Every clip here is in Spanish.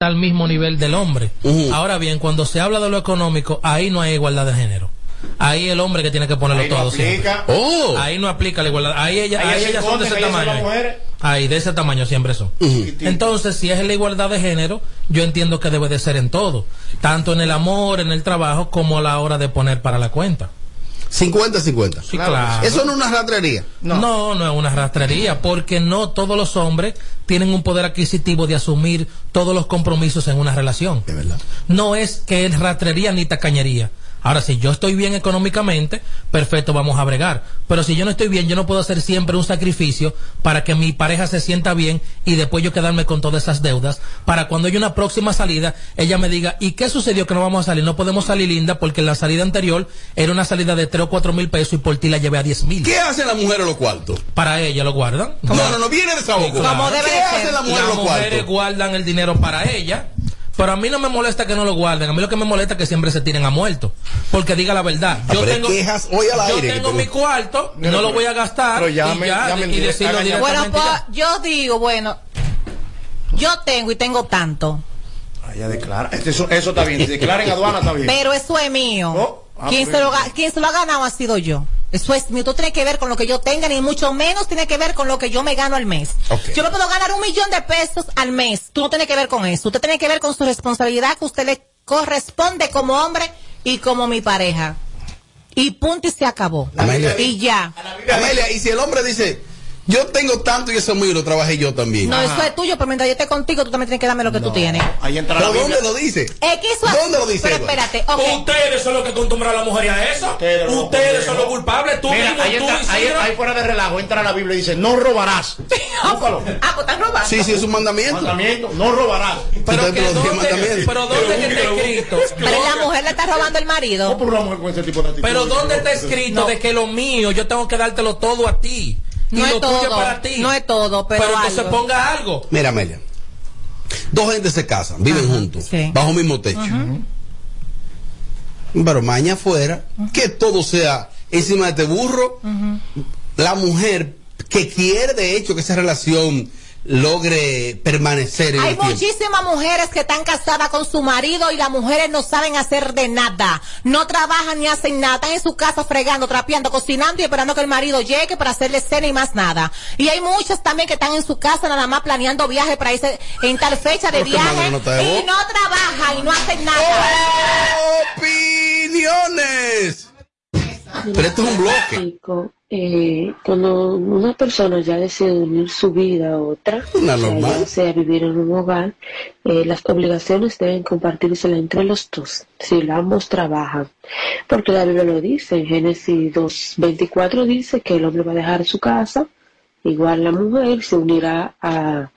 al mismo nivel del hombre. Ahora bien, cuando se habla de lo económico, ahí no hay igualdad de género. Ahí el hombre que tiene que ponerlo Ahí no todo. aplica. siempre. Oh. Ahí no aplica la igualdad. Ahí, ella, Ahí ellas son de ese tamaño. Ahí, de ese tamaño siempre son. Entonces, si es la igualdad de género, yo entiendo que debe de ser en todo. Tanto en el amor, en el trabajo, como a la hora de poner para la cuenta. 50-50. Sí, claro. Eso no es una rastrería. No. no, es una rastrería, porque no todos los hombres tienen un poder adquisitivo de asumir todos los compromisos en una relación. No es que es rastrería ni tacañería. Ahora, si yo estoy bien económicamente, perfecto, vamos a bregar. Pero si yo no estoy bien, yo no puedo hacer siempre un sacrificio para que mi pareja se sienta bien y después yo quedarme con todas esas deudas. Para cuando haya una próxima salida, ella me diga, ¿y qué sucedió que no vamos a salir? No podemos salir linda porque la salida anterior era una salida de 3 o 4 mil pesos y por ti la llevé a 10 mil. ¿Qué hacen las mujeres los cuartos? Para ella lo guardan. No, no, no, viene de esa boca. Como ¿Qué hacen las mujeres Las los mujeres guardan el dinero para ella. Pero a mí no me molesta que no lo guarden. A mí lo que me molesta es que siempre se tiren a muerto. Porque diga la verdad. Ah, Yo pero tengo, quejas hoy al yo aire tengo mi cuarto, no lo voy a gastar. pero llame- y, ya, llame y decirlo. Bueno, pues yo digo, bueno, yo tengo y tengo tanto, Ah, ya declara. Este- Eso, eso está bien. Si declara en aduana, está bien. pero eso es mío. Oh, ah, quien, se lo, ga- quien se lo ha ganado ha sido yo. Eso es mío. Tú tiene que ver con lo que yo tenga, ni mucho menos tiene que ver con lo que yo me gano al mes. Yo me puedo ganar un millón de pesos al mes. Tú no tienes que ver con eso. Usted tiene que ver con su responsabilidad que usted le corresponde como hombre y como mi pareja. Y punto y se acabó. Amelia. Y ya. Amelia, y si el hombre dice, yo tengo tanto y eso es mío, lo trabajé yo también. No, eso es tuyo, pero mientras yo esté contigo, tú también tienes que darme lo que tú tienes. Ahí entra ¿Pero la Biblia. dónde lo dice? Es que eso ¿Dónde lo dice, Pero espérate, ok. Ustedes son los que acostumbraron a la mujer a eso. Ustedes son los culpables. Tú Mira, mismo, ahí, tú, entra- ahí, fuera de relajo, entra la Biblia y dice, no robarás. Búscalo. Ah, pues están robando. Sí, sí, es un mandamiento. Mandamiento, no robarás. Pero, que dónde, mandamiento. pero ¿dónde que está escrito? Pero la mujer le está robando el marido. ¿Cómo por una mujer con ese tipo de actitud? Pero ¿dónde está escrito No. de que lo mío yo tengo que dártelo todo a ti? No y es lo tuyo todo, para ti. no es todo, pero entonces algo. ponga algo. Mira, Amelia. Dos gentes se casan, viven juntos, sí. bajo el mismo techo. Pero mañana afuera, que todo sea encima de este burro. La mujer que quiere, de hecho, que esa relación logre permanecer en Hay muchísimas mujeres que están casadas con su marido y las mujeres no saben hacer de nada. No trabajan ni hacen nada. Están en su casa fregando, trapeando, cocinando y esperando que el marido llegue para hacerle cena y más nada. Y hay muchas también que están en su casa nada más planeando viajes para irse en tal fecha de madre viaje no y no trabajan y no hacen nada. ¡Opiniones! Pero esto es un bloque. Eh, cuando una persona ya decide unir su vida a otra, Una o sea, normal. sea vivir en un hogar, eh, las obligaciones deben compartirse entre los dos, si ambos trabajan. Porque la Biblia lo dice, en Génesis 2.24 dice que el hombre va a dejar su casa, igual la mujer se unirá a,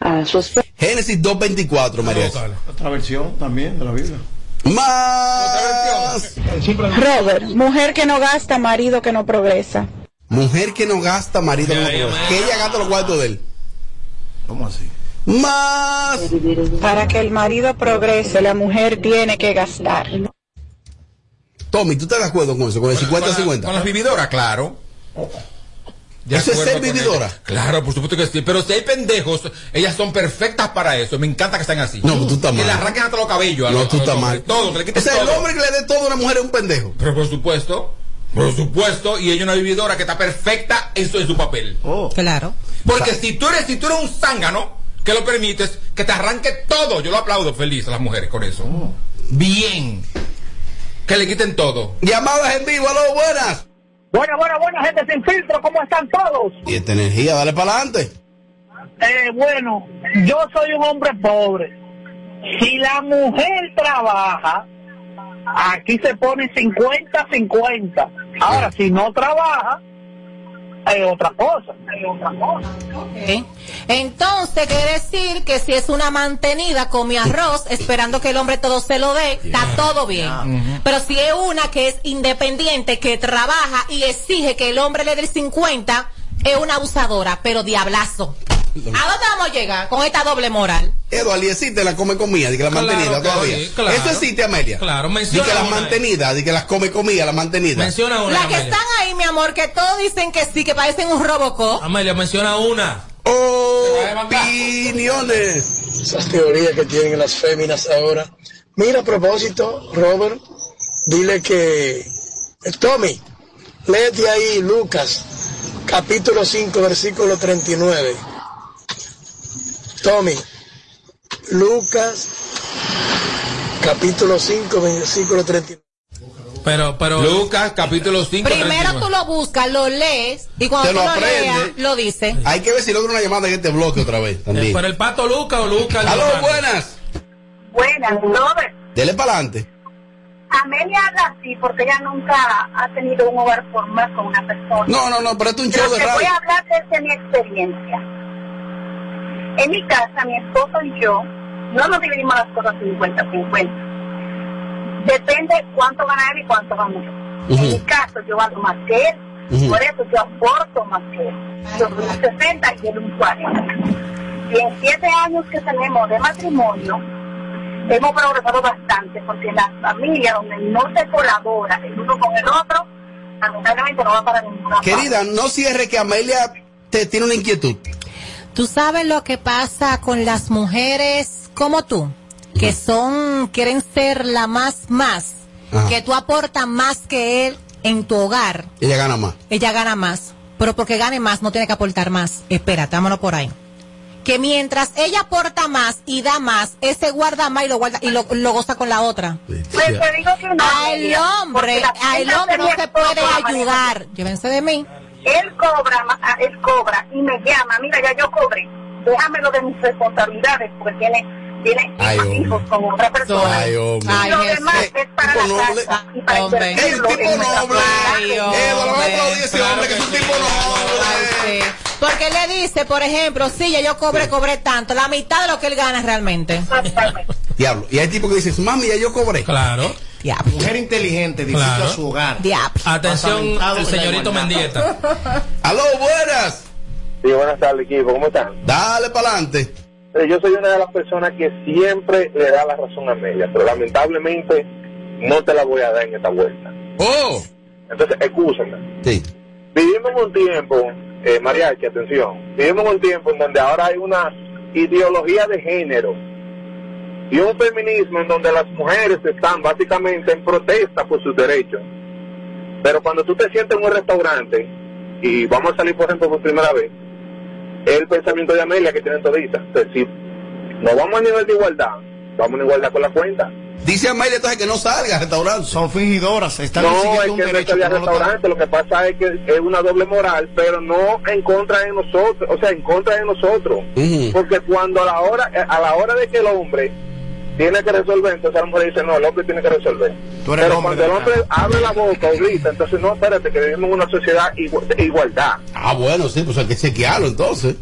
a su esposo. Génesis 2.24, María. Otra versión también de la Biblia. Más. Robert, mujer que no gasta, marido que no progresa. Mujer que no gasta, marido que no progresa. Que ella gasta los cuartos de él. ¿Cómo así? Más. Para que el marido progrese, la mujer tiene que gastar. Tommy, ¿tú estás de acuerdo con eso? Con el 50-50. Con las vividoras, claro. De ¿Eso es ser vividora? Claro, por supuesto que sí. Pero si hay pendejos, ellas son perfectas para eso. Me encanta que estén así. No, tú estás Que mal. le arranquen hasta los cabellos. a No, los- tú a los estás mal. Todo, que le O sea, el hombre que le dé todo a una mujer es un pendejo. Pero por supuesto, por supuesto, y ella una vividora que está perfecta en su, en su papel. Oh. Claro. Porque si tú eres, si tú eres un zángano, que lo permites, que te arranque todo. Yo lo aplaudo feliz a las mujeres con eso. Bien. Que le quiten todo. Llamadas en vivo, aló, buenas. Buena, buena, buena gente sin filtro, ¿cómo están todos? Y esta energía, dale para adelante. Eh, bueno, yo soy un hombre pobre. Si la mujer trabaja, aquí se pone 50-50. Ahora, si no trabaja, hay otra cosa. Hay otra cosa. Ok. Entonces quiere decir que si es una mantenida con mi arroz, esperando que el hombre todo se lo dé, está todo bien. Pero si es una que es independiente, que trabaja y exige que el hombre le dé el 50, es una abusadora, pero diablazo. ¿A dónde vamos a llegar con esta doble moral? Eduardo, y existe la come comida, de que la Claro mantenida que todavía. sí, claro. Eso existe, Amelia. Claro, Di menciona que las mantenidas, di que las come comida, la mantenida. Menciona una. Las que Amelia. están ahí, mi amor, que todos dicen que sí, que parecen un robocop. Amelia, menciona una. Oh, opiniones. Esas teorías que tienen las féminas ahora. Mira, a propósito, Robert, dile que. Tommy, léete ahí Lucas, capítulo 5, versículo 39. Tommy, Lucas, capítulo 5, versículo 39. Pero, pero. Lucas, capítulo 5. Primero tú lo buscas, lo lees y cuando Te tú lo leas, lo dices. Hay que ver si logra una llamada en este bloque otra vez. También. ¿Pero el pato Luca o Luca? el Aló, buenas. Buenas, Robert. Dele para adelante. Amelia habla así porque ella nunca ha tenido un hogar formal con una persona. No, no, no, pero es un Pero show de te voy radio. a hablar desde mi experiencia. En mi casa, mi esposo y yo no nos dividimos las cosas 50-50. Depende cuánto gana él y cuánto gano yo. En mi caso, yo gano más que él. Por eso yo aporto más que él. Yo soy un 60 y él un 40. Y en siete años que tenemos de matrimonio, hemos progresado bastante porque la familia donde no se colabora el uno con el otro, lamentablemente no va para ninguna parte. Querida, no cierre que Amelia te tiene una inquietud. Tú sabes lo que pasa con las mujeres como tú, que son, quieren ser la más más, Ajá. que tú aportas más que él en tu hogar. Ella gana más. Ella gana más, pero porque gane más no tiene que aportar más. Espérate, vámonos por ahí. Que mientras ella aporta más y da más, ese guarda más y lo guarda y lo, lo goza con la otra. Pues te digo que no. Al Amelia, hombre, al hombre no se puede ayudar. Llévense de mí. Él cobra, ma- ah, él cobra y me llama, mira, ya yo cobré, déjamelo de mis responsabilidades porque tiene, tiene Ay, hombre. hijos con otra persona. Ay, hombre. y lo Jesús. demás es para tipo la noble. casa y para Hombre. El tipo noble. Ay, hombre. Eh, vamos a aplaudir a ese Claro hombre que que es un sí. tipo Ay, noble. sí. Porque le dice, por ejemplo, sí, ya yo cobré, cobré tanto, la mitad de lo que él gana realmente. Diablo. Y hay tipos que dicen, mami, ya yo cobré. Claro. Diablo. Mujer inteligente edifica Claro. su hogar. Diablo. Atención, el señorito. Mendieta. Aló, buenas. Sí, buenas tardes, equipo. ¿Cómo están? Dale para adelante. Yo soy una de las personas que siempre le da la razón a Amelia, pero lamentablemente no te la voy a dar en esta vuelta. Oh. Entonces, escúchame. Sí. Vivimos en un tiempo, eh, mariachi, atención, vivimos en un tiempo en donde ahora hay una ideología de género y un feminismo en donde las mujeres están básicamente en protesta por sus derechos. Pero cuando tú te sientes en un restaurante y vamos a salir, por ejemplo, por primera vez, es el pensamiento de Amelia que tienen toditas. Entonces, si no vamos a nivel de igualdad, vamos a igualdad con la cuenta. Dice Amelia entonces que no salga al restaurante. Son fingidoras, están No, es que un no derecho. es que no lo restaurante, lo que pasa es que es una doble moral, pero no en contra de nosotros, o sea, en contra de nosotros. Porque cuando a la hora a la hora de que el hombre tiene que resolver, entonces la mujer dice, no, el hombre tiene que resolver. Tú eres el Pero hombre cuando el hombre abre la boca o grita, entonces no, espérate, que vivimos en una sociedad de igualdad. Ah, bueno, sí, pues hay que chequearlo entonces.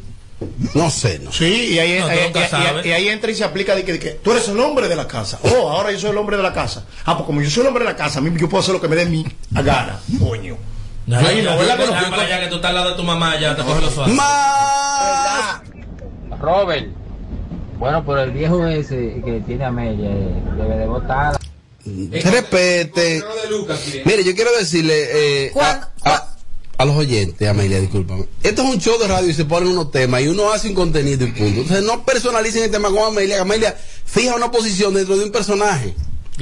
No sé, no. Sí, y ahí, No, tú ahí- nunca y- y- sabes. y ahí entra y se aplica de que, de que tú eres el hombre de la casa. Oh, ahora yo soy el hombre de la casa. Ah, pues como yo soy el hombre de la casa, a mí yo puedo hacer lo que me dé mi a gana, coño. No, ¿verdad que no? ya, para allá que tú estás al lado de tu mamá, ya te coges los suaves. Robert, bueno, por el viejo ese que tiene Amelia, eh, debe de votar. Respete. Mire, yo quiero decirle eh, ¿Cuándo- a, a- a los oyentes, Amelia, discúlpame. Esto es un show de radio y se ponen unos temas y uno hace un contenido y punto. Entonces no personalicen el tema con Amelia. Amelia fija una posición dentro de un personaje.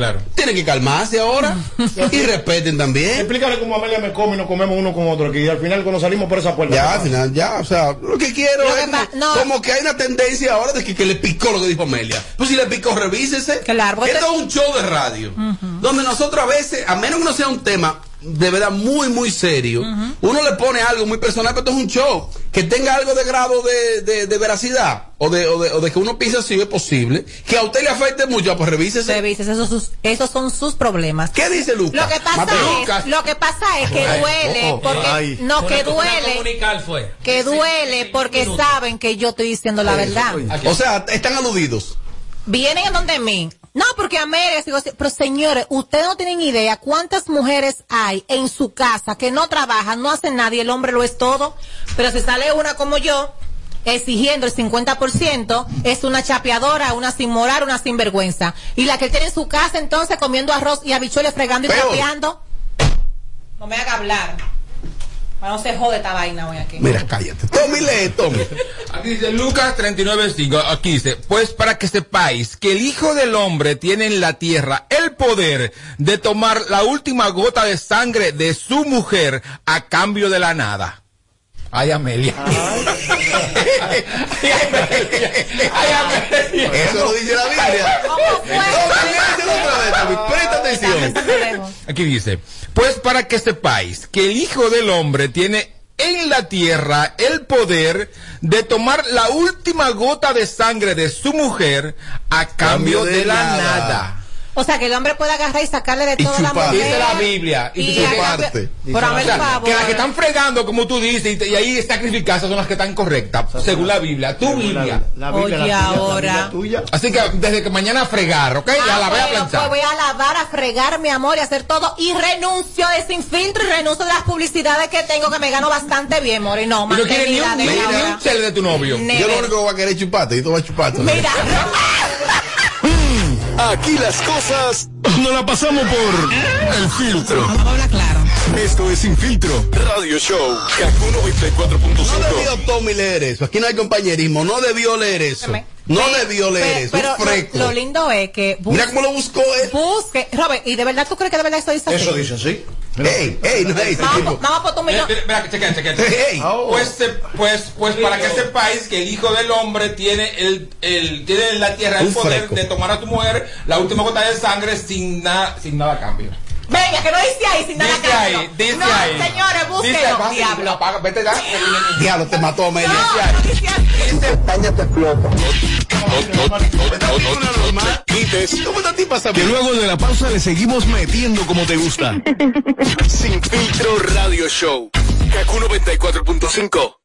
Claro. Tienen que calmarse ahora y respeten también. Explícale cómo Amelia me come y nos comemos uno con otro. Que al final cuando salimos por esa puerta. Ya, al final, ya, o sea, lo que quiero Lo que es pa- como, no. como que hay una tendencia ahora de que, que le picó lo que dijo Amelia. Pues si le picó, revísese. Claro, Esto te- es un show de radio, donde nosotros a veces, a menos que no sea un tema de verdad muy, muy serio, uno le pone algo muy personal, pero esto es un show que tenga algo de grado de, de, de veracidad o de, o, de, o de que uno piense así es posible, que a usted le afecte mucho, pues revísese. Revises, esos, sus- esos son sus problemas. ¿Qué dice Lucas? Lo que pasa es, lo que pasa es que Ay, duele, oh, oh, porque ay. no que duele, fue. que duele porque saben que yo estoy diciendo la verdad. O sea, están aludidos. Vienen en donde mí. No, porque Amelia, digo, así, pero señores, ustedes no tienen idea cuántas mujeres hay en su casa que no trabajan, no hacen nada y el hombre lo es todo. Pero si sale una como yo, exigiendo el 50%, es una chapeadora, una sin moral, una sinvergüenza. Y la que tiene en su casa entonces comiendo arroz y habichuelas fregando y Peor. trapeando. No me haga hablar. No se jode esta vaina hoy aquí. Mira, cállate. Tommy lee, Tommy. Aquí dice Lucas 39.5, aquí dice, pues para que sepáis que el Hijo del Hombre tiene en la tierra el poder de tomar la última gota de sangre de su mujer a cambio de la nada. Ay, Amelia. Ay, Amelia. Eso lo dice la Biblia. Presta atención. Aquí dice, pues para que sepáis que el Hijo del Hombre tiene en la tierra el poder de tomar la última gota de sangre de su mujer a cambio de, la nada. O sea, que el hombre puede agarrar y sacarle de Y toda la chupar. mujer. Dice la Biblia. Y, Y a cambio- Pero hazme el O sea, favor. que las que están fregando, como tú dices, y, te- y ahí sacrificadas son las que están correctas, según la Biblia. Tu Biblia. La Biblia, la tuya, ahora. la tuya. Así que desde que mañana a fregar, ¿ok? Ah, a la vez a bueno, planchar. pues voy a lavar, a fregar, mi amor, y hacer todo. Y renuncio de sin filtro y renuncio de las publicidades que tengo, que me gano bastante bien, Mori. No, Y no quieres ni un, de ni- un de tu novio. Never. Yo lo único que voy a querer es chuparte, y tú vas a chuparte. Mira, Aquí las cosas no la pasamos por el filtro. claro. Esto es Sin Filtro Radio Show. Kaku 94.5. No debió Tommy leer eso. Aquí no hay compañerismo. No debió leer eso. No debió leer eso. pero Un freco. lo, lo lindo es que Mira cómo lo buscó él. Busque, Robert, ¿y de verdad tú crees que de verdad eso dice así? Eso dice así. Ey, ey, no es Vamos, por tu millón. Mira, chequen, chequen. Hey. Pues, se- pues, pues para que sepáis que el Hijo del Hombre tiene el, el tiene en la tierra el poder freco. de tomar a tu mujer la última gota de sangre sin nada, sin nada a cambio. Venga, que no dice ahí sin Dice cambio. ahí, dice no, ahí. señores, Dice, búsquenlo, diablo. apaga, vete ya. Diablo, te mató Amelia. No, no dice así. Quites. ¿Cómo esta tipa sabe? Que luego de la pausa le seguimos metiendo como te gusta. Sin Filtro Radio Show. Kaku 94.5.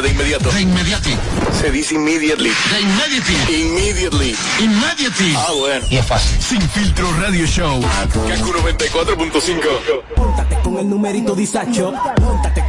de inmediato. De inmediati. Se dice immediately. De immediately. Immediately. Immediately. Ah, bueno. Y es fácil. Sin filtro radio show. Kaku 94.5. Póntate con el numerito disacho, póntate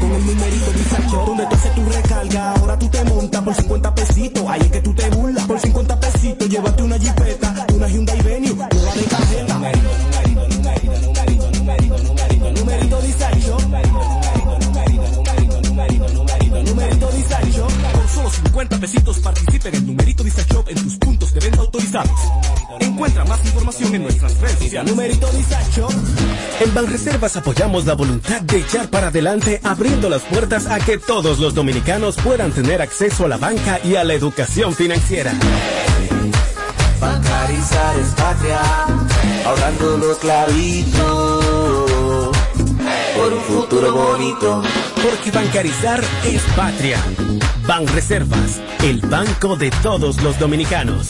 Apoyamos la voluntad de echar para adelante, abriendo las puertas a que todos los dominicanos puedan tener acceso a la banca y a la educación financiera. Bancarizar es patria, ahorrando lo clavito. Por un futuro bonito. Porque bancarizar es patria. Banreservas, el banco de todos los dominicanos.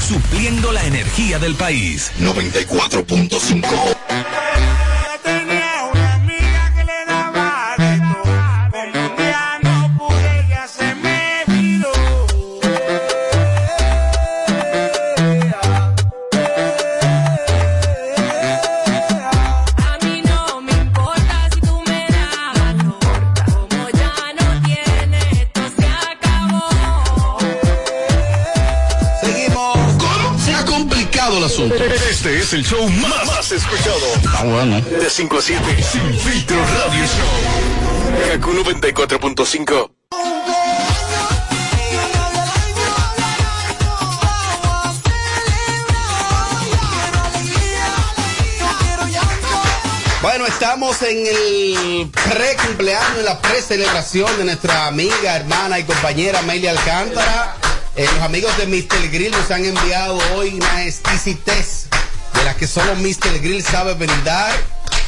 Supliendo la energía del país. 94.5. es el show más, más escuchado. Bueno. De 5 a 7. Sin filtro radio show. Kaku 94.5. Bueno, estamos en el pre-cumpleaños, en la pre-celebración de nuestra amiga, hermana y compañera Amelia Alcántara. Eh, los amigos de Mr. Grill nos han enviado hoy una exquisitez que solo Mr. Grill sabe brindar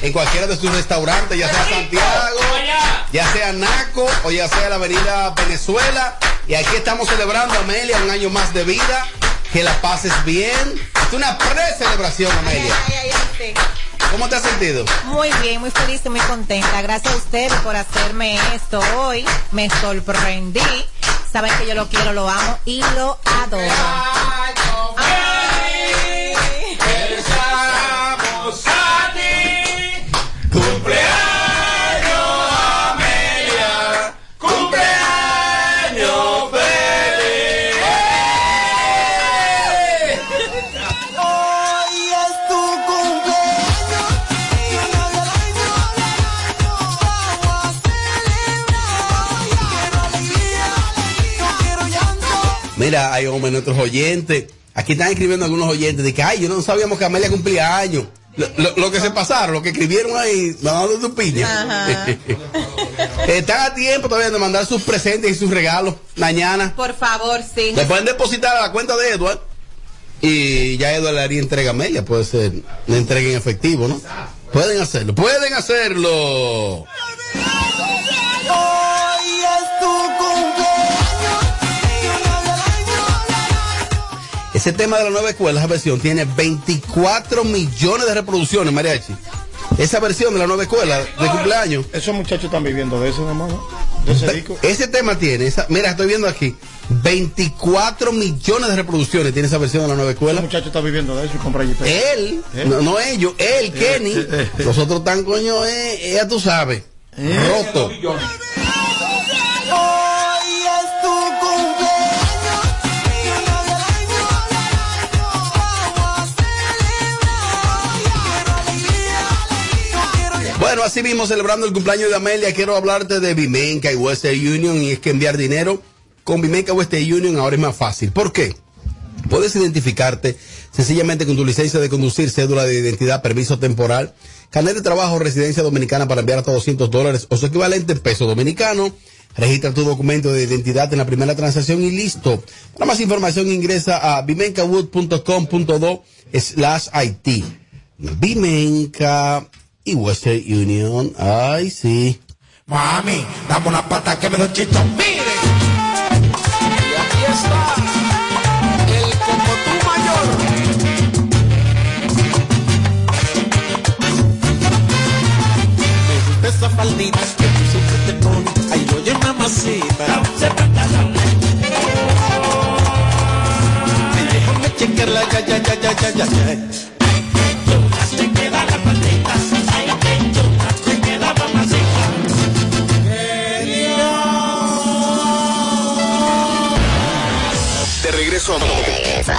en cualquiera de sus restaurantes, ya sea Santiago, ya sea Naco o ya sea la avenida Venezuela. Y aquí estamos celebrando, Amelia, un año más de vida. Que la pases bien. Es una pre-celebración, Amelia. ¿Cómo te has sentido? Muy bien, muy feliz y muy contenta. Gracias a ustedes por hacerme esto hoy. Me sorprendí. Saben que yo lo quiero, lo amo y lo adoro. Mira, hay hombres, nuestros oyentes. Aquí están escribiendo algunos oyentes de que, ay, yo no sabíamos que Amelia cumplía años. Lo, lo- lo que se pasaron, lo que escribieron ahí, mandando tu piña. Están a tiempo todavía de mandar sus presentes y sus regalos mañana. Por favor, sí. Le pueden depositar a la cuenta de Edward. Y ya Edward le haría entrega a Amelia. Puede ser una entrega en efectivo, ¿no? Pueden hacerlo, pueden hacerlo. Hoy Ese tema de la nueva escuela, esa versión, tiene 24 millones de reproducciones, Mariachi. Esa versión de la nueva escuela de cumpleaños. Esos muchachos están viviendo de eso, hermano. De ese disco. Ese tema tiene, esa, mira, estoy viendo aquí, 24 millones de reproducciones tiene esa versión de la nueva escuela. Ese muchacho está viviendo de eso y compra. Él, no, no ellos, él, Kenny. eh, eh. Los otros están, coño, eh, ya tú sabes, roto. Así mismo celebrando el cumpleaños de Amelia, quiero hablarte de Vimenca y Western Union y es que enviar dinero con Vimenca Western Union ahora es más fácil. ¿Por qué? Puedes identificarte sencillamente con tu licencia de conducir, cédula de identidad, permiso temporal, carnet de trabajo, residencia dominicana para enviar hasta 200 dólares o su equivalente en peso dominicano. Registra tu documento de identidad en la primera transacción y listo. Para más información ingresa a vimencawood.com.do slash IT. Vimenca y Western Union. Ay, sí. Mami, dame una pata que me doy chito. Mire. Y aquí está el como tú mayor. Me gusta esa faldita que tú siempre te pones. Ay, oye, mamacita. Ay, déjame chequearla, ya, ya, ya, ya, ya, ya, ya. Te queda la faldita.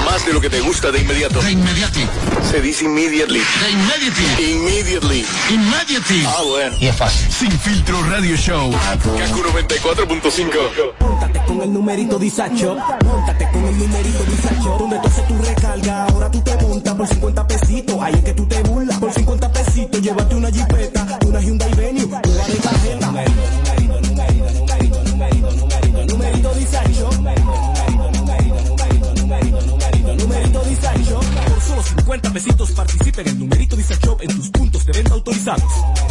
Más de lo que te gusta de inmediato. De inmediati. Se dice immediately. De inmediati. Immediately. Immediately. Ah, bueno. Y es fácil. Sin filtro radio show. Kaku 94.5. Móntate con el numerito disacho. Móntate con el numerito disacho. Donde tú haces tu recarga, ahora tú te montas por 50 pesitos. Ahí es que tú te burlas. Por 50 pesitos, llévate una jipeta, una Hyundai de venta autorizados.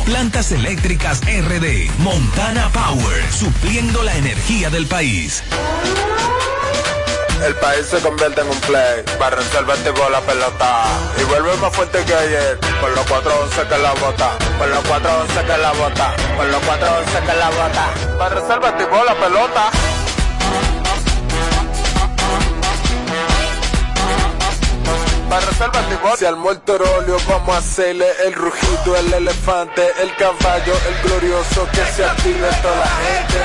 Plantas Eléctricas RD. Montana Power, supliendo la energía del país. El país se convierte en un play. Para resolverte con la pelota. Y vuelve más fuerte que ayer. Con los 411 que la bota. Con los 411 que la bota. Con los 411 que la bota. Para resolverte con la pelota. Para resolverte con Se armó el torolio, vamos a hacerle el rugido, el elefante, el caballo, el glorioso que se active toda la gente.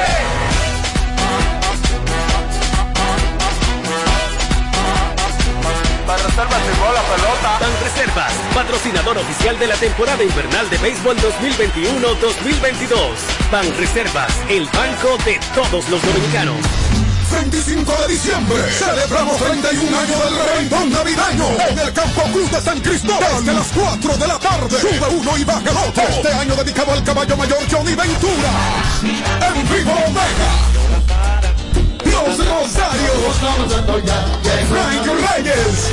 La pelota. Ban Reservas, patrocinador oficial de la temporada invernal de béisbol 2021-2022. Ban Reservas, el banco de todos los dominicanos. 25 de diciembre celebramos 31 años del reventón navideño en el Campo Cruz de San Cristóbal desde las 4 de la tarde. Sube uno y baja el otro. Este año dedicado al caballo mayor Johnny Ventura. En vivo Omega. Los Rosarios. Frank Reyes.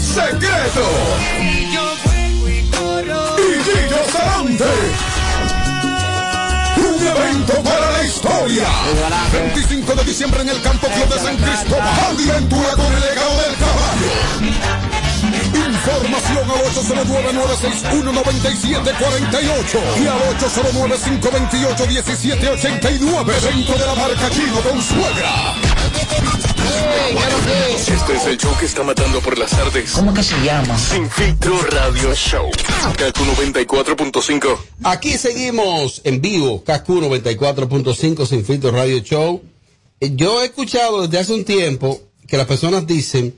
Secreto. Y Gillo Sarante. Evento para la historia. 25 de diciembre en el Campo Club de San Cristóbal. Andy legado del caballo. Información al 809-961-9748 y al 809-528-1789 dentro de la marca Chino con suegra. Este es el show que está matando por las tardes. ¿Cómo que se llama? Sin filtro radio show. Kaku 94.5. Aquí seguimos en vivo, KQ 94.5 Sin Filtro Radio Show. Eh, Yo he escuchado desde hace un tiempo que las personas dicen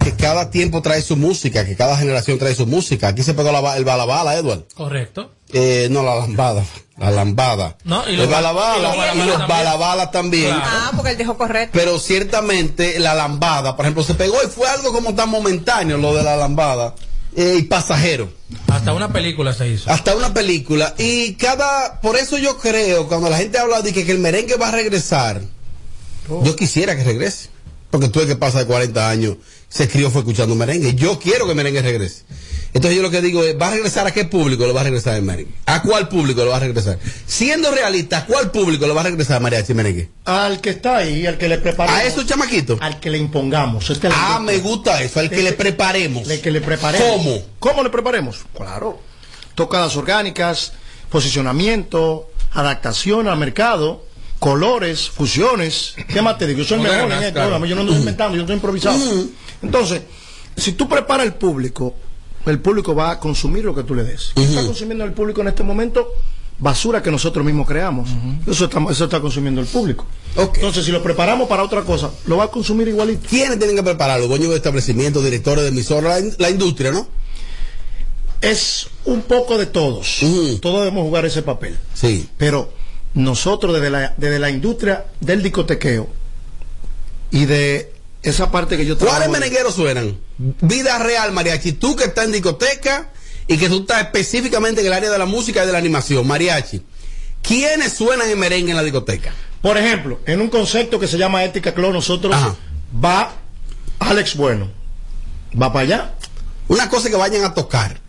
que cada tiempo trae su música, que cada generación trae su música. Aquí se pegó la el balabala, Edward. Correcto. Eh, no, la lambada. La lambada. No, y los ba- balabala y los y balabalas los también. balabalas también. Ah, porque él dijo correcto. Pero ciertamente la lambada, por ejemplo, se pegó y fue algo como tan momentáneo lo de la lambada eh, y pasajero. Hasta una película se hizo. Hasta una película. Y cada, por eso yo creo, cuando la gente habla de que, que el merengue va a regresar, yo quisiera que regrese. Porque tú el que pasa de 40 años se crió fue escuchando merengue. Yo quiero que el merengue regrese. Entonces yo lo que digo es, ¿va a regresar a qué público le va a regresar el merengue? ¿A cuál público le va a regresar? Siendo realista, ¿a cuál público le va a regresar mariachi merengue? Al que está ahí, al que le preparamos. ¿A esos chamaquitos? Al que le impongamos. Este Ah, me gusta eso, al que le preparemos. Al que le preparemos. ¿Cómo? ¿Cómo le preparemos? Claro. Tocadas orgánicas, posicionamiento, adaptación al mercado, colores, fusiones. ¿Qué más te digo? Yo soy mejor en esto. Yo no ando inventando, yo estoy improvisado. Entonces, si tú preparas el público, el público va a consumir lo que tú le des. ¿Qué está consumiendo el público en este momento? Basura que nosotros mismos creamos. Eso, está, eso está consumiendo el público. Entonces, si lo preparamos para otra cosa, lo va a consumir igualito. ¿Quiénes tienen que prepararlo? Dueños de establecimientos, directores de emisoras, la, in- la industria, ¿no? Es un poco de todos. Todos debemos jugar ese papel. Sí. Pero nosotros desde la, desde la industria del discotequeo y de esa parte que yo ¿Cuáles trabajo- merengueros suenan? Vida real, mariachi. Tú que estás en discoteca y que tú estás específicamente en el área de la música y de la animación, mariachi. ¿Quiénes suenan en merengue en la discoteca? Por ejemplo, en un concepto que se llama Ética Club, nosotros va Alex Bueno. Va para allá. Una cosa que vayan a tocar.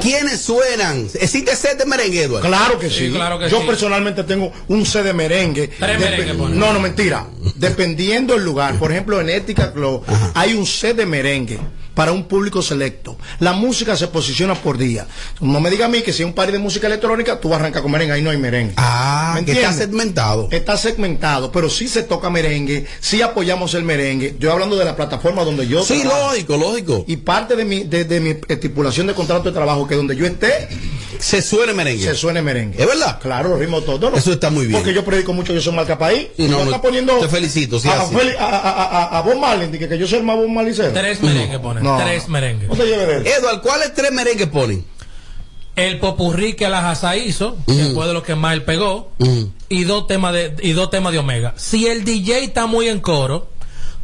¿Quiénes suenan? ¿Existe set de merengue, Eduardo? Claro que sí. claro que Yo sí. personalmente tengo un C de merengue. Tres no, no, mentira. Dependiendo del lugar. Por ejemplo, en Ética Club hay un C de merengue para un público selecto. La música se posiciona por día. No me diga a mí que si es un party de música electrónica, tú vas a arrancar con merengue. Ahí no hay merengue. Ah, ¿Me que está segmentado. Está segmentado, pero sí se toca merengue, sí apoyamos el merengue. Yo hablando de la plataforma donde yo Sí, trabajo. lógico, lógico. Y parte de mi, de, de mi estipulación de contrato de trabajo, que donde yo esté, Se suene merengue. se suene merengue. ¿Es verdad? Claro, los ritmos todos. No. Eso está muy bien. Porque yo predico mucho, yo soy marca país. Sí, no, no, está poniendo te felicito, sí, a, a, a, a, a, a Bob Marley, que, que yo soy el más Bob Marley Tres merengue ponen. No. Tres merengue. No te lleves de eso. Eduardo, ¿cuáles tres merengues ponen? El popurrí que la Haza hizo, que fue de lo que más él pegó, y dos temas de, y dos temas de Omega. Si el DJ está muy en coro,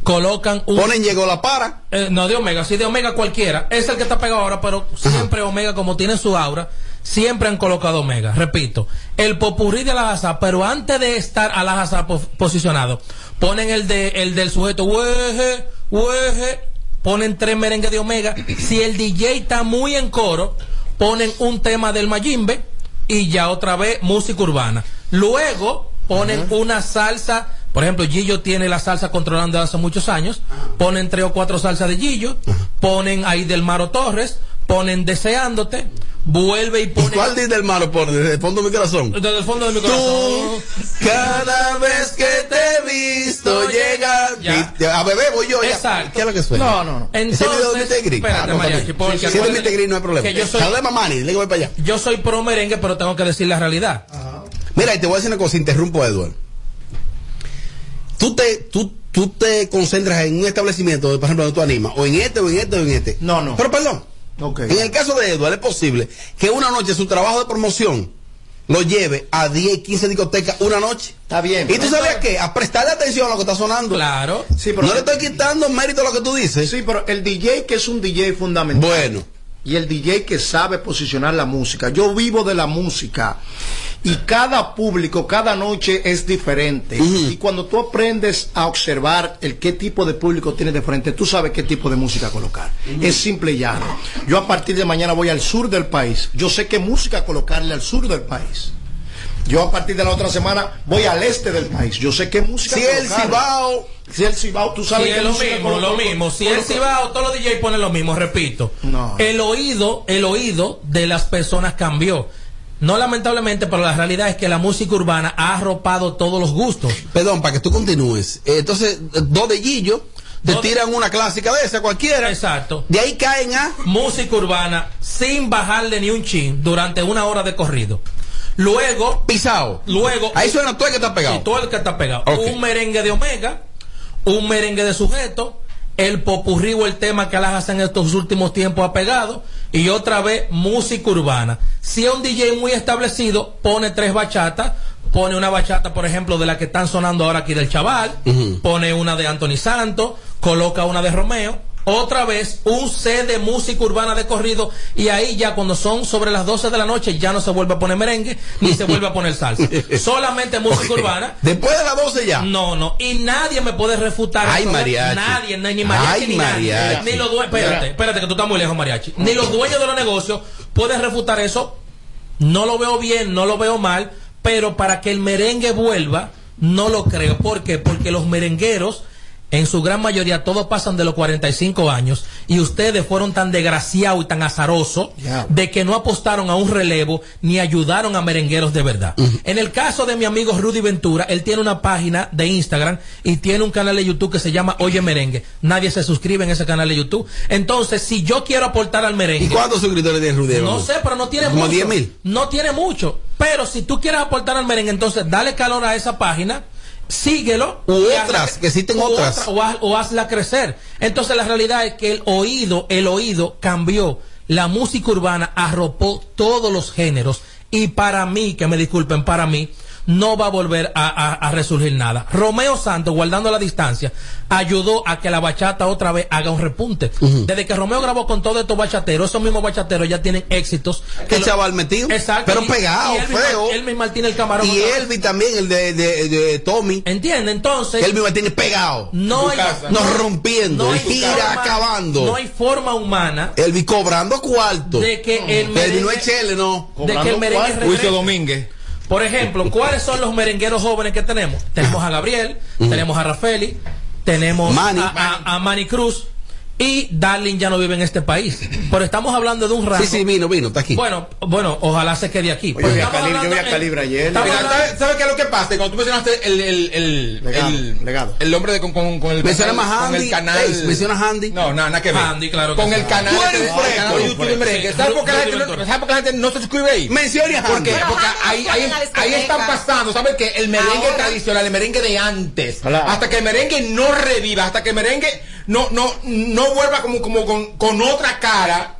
colocan un. Ponen llegó la para. Eh, no de Omega, sí de Omega cualquiera. Es el que está pegado ahora, pero siempre Omega, como tiene su aura, siempre han colocado Omega. Repito, el popurrí de la Haza, pero antes de estar a la Haza po- posicionado, ponen el de el del sujeto, weje, weje, ponen tres merengues de Omega. Si el DJ está muy en coro, ponen un tema del Mayimbe y ya otra vez música urbana. Luego ponen una salsa, por ejemplo, Gillo tiene la salsa controlando hace muchos años, ponen tres o cuatro salsas de Gillo, ponen ahí del Maro Torres, ponen Deseándote, vuelve y pone... ¿Cuál dice del malo pone? Desde el fondo de mi corazón. Desde el fondo de mi corazón. Cada vez que te he visto llegar. Y- A bebé voy yo ya. Exacto. ¿Qué es lo que suena? No, no, no. Ese video de espérate, Ah, no, Mariachi, porque Si es de no hay problema. que yo soy- Mamani, que voy para allá. Yo soy pro merengue, pero tengo que decir la realidad. Mira, y te voy a decir una cosa, interrumpo a Eduardo. Tú te, tú, tú te concentras en un establecimiento, por ejemplo, donde tú animas, o en este, o en este, o en este. No, no. Pero perdón, Ok. en el caso de Eduardo es posible que una noche su trabajo de promoción lo lleve a 10, 15 discotecas una noche. Está bien. ¿Y tú sabías qué? A prestarle atención a lo que está sonando. Claro. Sí, pero- no le estoy quitando mérito a lo que tú dices. Sí, pero el DJ que es un DJ fundamental. Bueno. Y el DJ que sabe posicionar la música. Yo vivo de la música. Y cada público, cada noche es diferente. Y cuando tú aprendes a observar el qué tipo de público tienes de frente, tú sabes qué tipo de música colocar. Es simple y llano. Yo a partir de mañana voy al sur del país. Yo sé qué música colocarle al sur del país. Yo a partir de la otra semana voy al este del país. Yo sé qué música Si el. Cibao. Si el Cibao, tú sabes Sí, qué es lo mismo, lo mismo. Si el Cibao, todos los DJ ponen lo mismo, repito. No. El oído, el oído de las personas cambió. No lamentablemente, pero la realidad es que la música urbana ha arropado todos los gustos. Perdón, para que tú continúes. Eh, Entonces, dos de Gillo, te Dos- tiran una clásica de esa cualquiera. Exacto. De ahí caen a. Música urbana sin bajarle ni un chin durante una hora de corrido. Luego, Pisao. luego. Ahí suena todo el que está pegado. Sí, todo el que está pegado. Un merengue de Omega, un merengue de sujeto, el popurrí o el tema que las hacen en estos últimos tiempos ha pegado, y otra vez música urbana. Si es un DJ muy establecido, pone tres bachatas, pone una bachata, por ejemplo, de la que están sonando ahora aquí del Chaval, pone una de Anthony Santos, coloca una de Romeo. Otra vez un C de música urbana de corrido y ahí ya cuando son sobre las 12 de la noche ya no se vuelve a poner merengue ni se vuelve a poner salsa. Solamente música urbana. Después de las 12 ya. No, no. Y nadie me puede refutar. Ay, eso. mariachi. Nadie, ni, ni mariachi, Ay, ni nadie. mariachi. Ni los dueños. Espérate, espérate, que tú estás muy lejos, mariachi. Ni los dueños de los negocios pueden refutar eso. No lo veo bien, no lo veo mal. Pero para que el merengue vuelva, no lo creo. ¿Por qué? Porque los merengueros. En su gran mayoría todos pasan de los 45 años y ustedes fueron tan desgraciados y tan azarosos de que no apostaron a un relevo ni ayudaron a merengueros de verdad. En el caso de mi amigo Rudy Ventura, él tiene una página de Instagram y tiene un canal de YouTube que se llama Oye Merengue. Nadie se suscribe en ese canal de YouTube. Entonces, si yo quiero aportar al merengue... ¿Y cuántos suscriptores tiene Rudy? No sé, pero no tiene Como mucho. 10 mil. No tiene mucho. Pero si tú quieres aportar al merengue, entonces dale calor a esa página, síguelo. U otras, que existen u otras. otra- o, haz- o hazla crecer. Entonces la realidad es que el oído, el oído cambió. La música urbana arropó todos los géneros. Y para mí, que me disculpen, para mí, no va a volver a, a- a resurgir nada. Romeo Santos, guardando la distancia, ayudó a que la bachata otra vez haga un repunte. Desde que Romeo grabó con todos estos bachateros, esos mismos bachateros ya tienen éxitos. ¿Qué lo- chaval metido? Exacto. Pero Y- pegado, y Elvis feo. Mar- Elvis Martínez el camarón. Y Elvis también, el de, de, de Tommy. ¿Entiende? Entonces. Elvis Martínez pegado. No hay, Nos rompiendo. no hay gira forma- acabando. No hay forma humana Elvis cobrando cuarto. de que el Elvis no merengue- es chele, no. de que el merengue. Domínguez. Por ejemplo, ¿cuáles son los merengueros jóvenes que tenemos? Tenemos a Gabriel, tenemos a Rafeli, tenemos Manny. a, a- a Manny Cruz y Darling ya no vive en este país. Pero estamos hablando de un rango. Sí, sí, vino, vino, está aquí. Bueno, bueno, ojalá se quede aquí. Oye, yo vi a yo vi Calibre ayer. estamos Mira, hablando- ¿sabes, ¿sabes qué es lo que pasa? Cuando tú mencionaste el, el, el, Legado, el, legado. el hombre de, con, con, con el Menciona canal- Handy. el canal. Ey, menciona Handy. No, nada, nada que ver. Handy, claro Con el canal, eres el canal de YouTube merengue. ¿Sabes por qué la gente no- Ventura. ¿sabes por qué la gente no se suscribe ahí? Mencione a ¿Por Handy. qué? Porque ahí, ahí, ahí están pasando, ¿sabes qué? El merengue tradicional, el merengue de antes. Hasta que el merengue no reviva, hasta que el merengue no, no, no vuelva como, como con, con otra cara.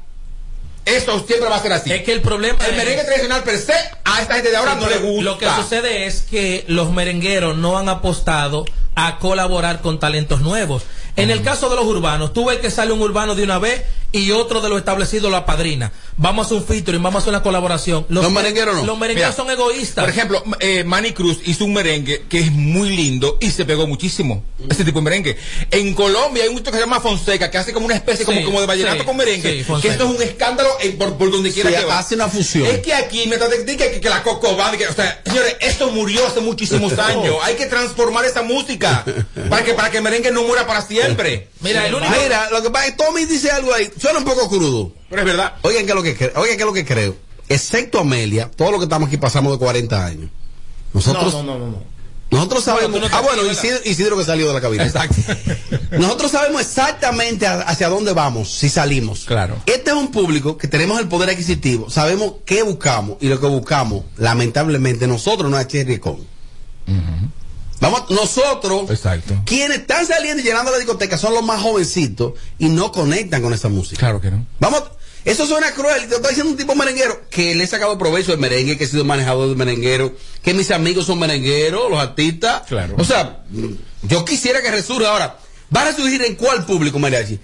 Eso siempre va a ser así. Es que el problema El es- merengue tradicional per se a esta gente de ahora no le gusta. Lo que sucede es que los merengueros no han apostado a colaborar con talentos nuevos. En el caso de los urbanos, tú ves que sale un urbano de una vez y otro de los establecidos lo apadrina. Vamos a hacer un featuring, vamos a hacer una colaboración. Los merengueros no. Los merengueros Mira, son egoístas. Por ejemplo, eh, Manny Cruz hizo un merengue que es muy lindo y se pegó muchísimo. Ese tipo de merengue. En Colombia hay un que se llama Fonseca que hace como una especie como, Sí, como de vallenato sí, con merengue. sí, que esto es un escándalo en- por, por donde quiera Sí, que va. hace una fusión. Es que aquí me de decir que, que la Coco Band, que- o sea, señores, esto murió hace muchísimos años. Hay que transformar esa música para que para que el merengue no muera para siempre. Mira, el único. Mira, lo que pasa es que Tommy dice algo ahí. Suena un poco crudo. Pero es verdad. Oigan, ¿qué es lo que, cre- oigan, ¿qué es lo que creo? Excepto Amelia, todos los que estamos aquí pasamos de 40 años. Nosotros, No, no, no, no. no. nosotros sabemos. tú no ah, bueno, Isidro, Isidro que salió de la cabina. Exacto. Nosotros sabemos exactamente hacia dónde vamos si salimos. Claro. Este es un público que tenemos el poder adquisitivo, sabemos qué buscamos y lo que buscamos, lamentablemente, nosotros no es Cherry Con. Vamos, nosotros, Exacto. quienes están saliendo y llenando la discoteca son los más jovencitos y no conectan con esa música. Claro que no. Vamos, eso suena cruel. Te estoy diciendo un tipo merenguero que le he sacado provecho del merengue, que he sido manejador del merenguero, que mis amigos son merengueros, los artistas. Claro. O sea, yo quisiera que resurja ahora. ¿Va a resurgir en cuál público, mariachi?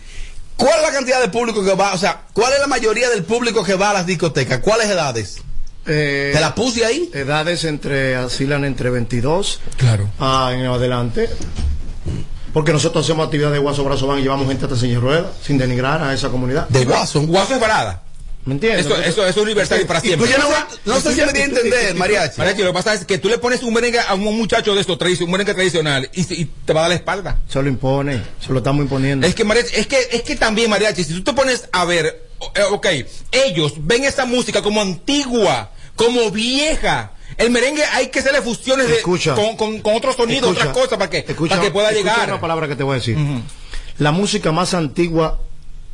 ¿Cuál es la cantidad de público que va? O sea, ¿cuál es la mayoría del público que va a las discotecas? ¿Cuáles edades? Eh, ¿Te la puse ahí? Edades entre, oscilan entre 22 Claro. a en adelante. Porque nosotros hacemos actividad de Guaso Brazo Van y llevamos gente hasta de ruedas, sin denigrar a esa comunidad. De Guaso. Guaso es parada. ¿Me entiendes? Eso, eso, eso es universal y para siempre. Pues yo no, no sé si me di a entender, mariachi. Mariachi, lo que pasa es que tú le pones un merengue a un muchacho de esto, un merengue tradicional, y, y te va a dar la espalda. Se lo impone, se lo estamos imponiendo. Es que, mariachi, es que, es que también, mariachi, si tú te pones a ver, eh, ok, ellos ven esa música como antigua, como vieja. El merengue hay que hacerle fusiones de, con, con, con otros sonidos, Escucha, otras cosas, para que, escucha- para que pueda escucha llegar. una palabra que te voy a decir. La música más antigua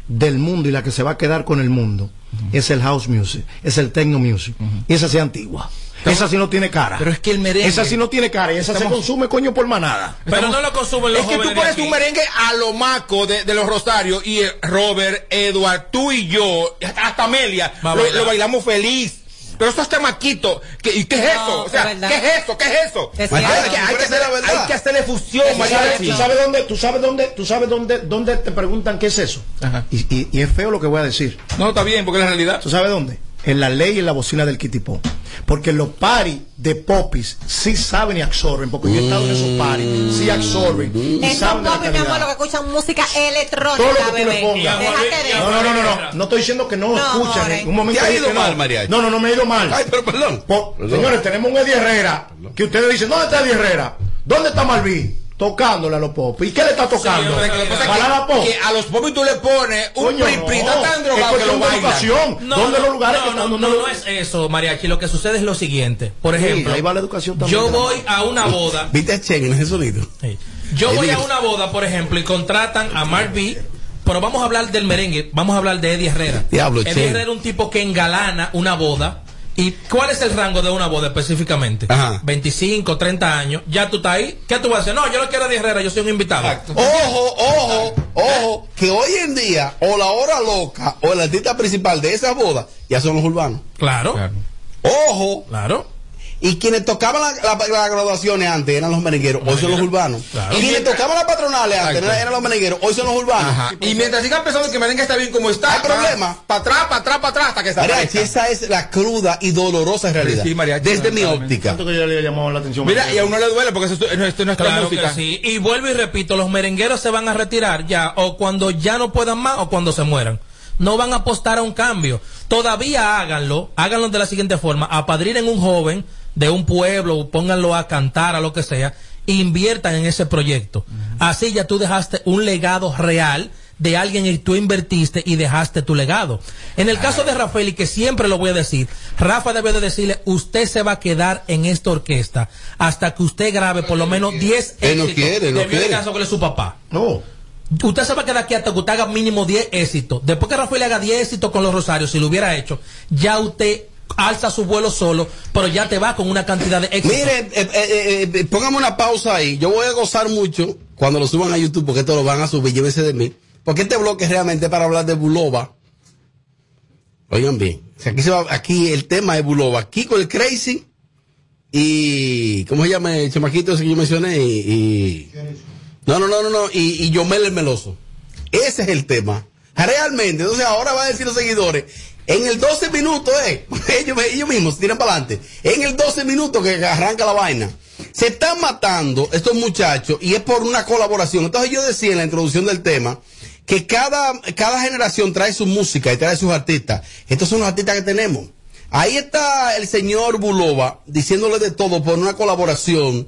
del mundo y la que se va a quedar con el mundo es el house music, es el techno music. Y esa sí es antigua. esa sí no tiene cara. Pero es que el merengue- Esa sí no tiene cara y esa se consume coño por manada. Pero no lo consumen los Es que tú pones un merengue a lo maco de, de los Rosarios y Robert, Edward, tú y yo, hasta Amelia, lo bailamos feliz. Pero estos chamaquitos, ¿qué, ¿y qué es eso? No, o sea. ¿qué es eso? ¿Qué es eso? Es Hay, que, hay, verdad. hay que hacerle fusión, ¿Tú sabes, mariachi. tú sabes dónde, tú sabes dónde, tú sabes dónde, dónde te preguntan qué es eso? Ajá. Y, y- y es feo lo que voy a decir. No, está bien, porque es la realidad. ¿Tú sabes dónde? En la ley y en la bocina del kitipó. Porque los paris de popis sí saben y absorben, porque yo he estado en esos paris, sí absorben y Esos saben pobres, mi amor, lo que escuchan música Todo lo electrónica, que tú le pongas. No, no, no, no, no, no estoy diciendo que no, No, escuchan. En un momento ¿Te ha dije ido que no. mal, mariachi? No, no, no me he ido mal. Ay, pero Perdón. señores, tenemos un Eddie Herrera que ustedes dicen, ¿dónde está Eddie Herrera? ¿Dónde está Malví? Tocándole a los pop. ¿Y qué le está tocando? Lo que pasa pop. a los popis tú le pones un Coño, no. tan Es drogado que cuestión lo de bailan. educación. ¿Dónde los lugares no, que no, no, ¿Dónde no es eso, Mariachi. Lo que sucede es lo siguiente. Por Sí, ejemplo, ahí va la educación también yo voy a una boda. ¿Viste Chen en ese sonido? Sí. Yo Ahí voy a una boda, por ejemplo, y contratan a Mark B. Pero vamos a hablar del merengue, vamos a hablar de Eddie Herrera. Diablo, Eddie. Herrera es un tipo que engalana una boda. ¿Y cuál es el rango de una boda específicamente? Ajá. 25, 30 años. Ya tú estás ahí. ¿Qué tú vas a hacer? No, yo no quiero Eddie Herrera, yo soy un invitado. Ojo, ojo, ojo, que hoy en día, o la hora loca, o el artista principal de esas bodas, ya son los urbanos. Claro, Ojo, claro. Y quienes tocaban las la, las graduaciones antes eran los merengueros, hoy son los urbanos. Claro. Y quienes tocaban las patronales antes Exacto. eran, los merengueros, hoy son los urbanos. Ajá. Y mientras sigan pensando que merengue está bien como está, Hay problema. Para atrás, para atrás, para atrás, hasta que se Mariachi, esa es la cruda y dolorosa realidad. Sí, mariachi, desde mi óptica. Tanto que ya le la atención. Mira, y a uno le duele porque esto no es Claro música. sí. Y vuelvo y repito, los merengueros se van a retirar ya o cuando ya no puedan más o cuando se mueran. No van a apostar a un cambio. Todavía háganlo, háganlo de la siguiente forma, apadrinen un joven de un pueblo, pónganlo a cantar, a lo que sea, inviertan en ese proyecto. Así ya tú dejaste un legado real de alguien y tú invertiste y dejaste tu legado. En el caso de Rafael, y que siempre lo voy a decir, Rafa debe de decirle, usted se va a quedar en esta orquesta hasta que usted grabe por lo menos 10 Él no éxitos. quiere, no quiere. caso que es su papá. No. Usted se va a quedar aquí hasta que usted haga mínimo 10 éxitos. Después que Rafael haga 10 éxitos con los Rosarios, si lo hubiera hecho, ya usted alza su vuelo solo, pero ya te va con una cantidad de éxitos. Mire, eh, eh, eh, póngame una pausa ahí. Yo voy a gozar mucho cuando lo suban a YouTube, porque esto lo van a subir, llévese de mí. Porque este bloque es realmente para hablar de Bulova. Oigan bien, aquí, aquí el tema es Bulova. Kiko el Crazy y. ¿Cómo se llama el chamaquito ese que yo mencioné? Y. y- no, no, no, no, no. Y, y Yomel el Meloso. Ese es el tema. Realmente, entonces ahora va a decir los seguidores. En el 12 minutos, eh, ellos, mismos tiran para adelante. En el 12 minutos que arranca la vaina. Se están matando estos muchachos y es por una colaboración. Entonces yo decía en la introducción del tema que cada, cada generación trae su música y trae sus artistas. Estos son los artistas que tenemos. Ahí está el señor Bulova diciéndole de todo por una colaboración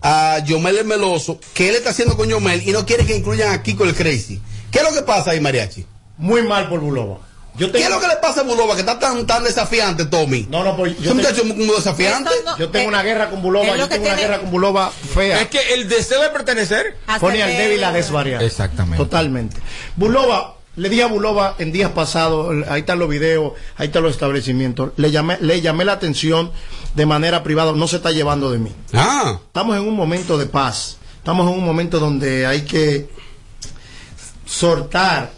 a Yomel el Meloso, que él está haciendo con Yomel y no quiere que incluyan a Kiko el Crazy. ¿Qué es lo que pasa ahí, Mariachi? Muy mal por Bulova. Yo ¿Qué es lo que le pasa a Bulova que está tan, tan desafiante, Tommy? No, no, pues yo, muchacho es muy desafiante. yo tengo una guerra con Bulova, yo tengo una tiene- guerra con Bulova fea. Es que el deseo de pertenecer Pone al débil la desvariada. Exactamente. Totalmente. Bulova, le dije a Bulova en días pasados, ahí están los videos, ahí están los establecimientos, le llamé, le llamé la atención de manera privada, no se está llevando de mí. Ah. Estamos en un momento de paz, estamos en un momento donde hay que soltar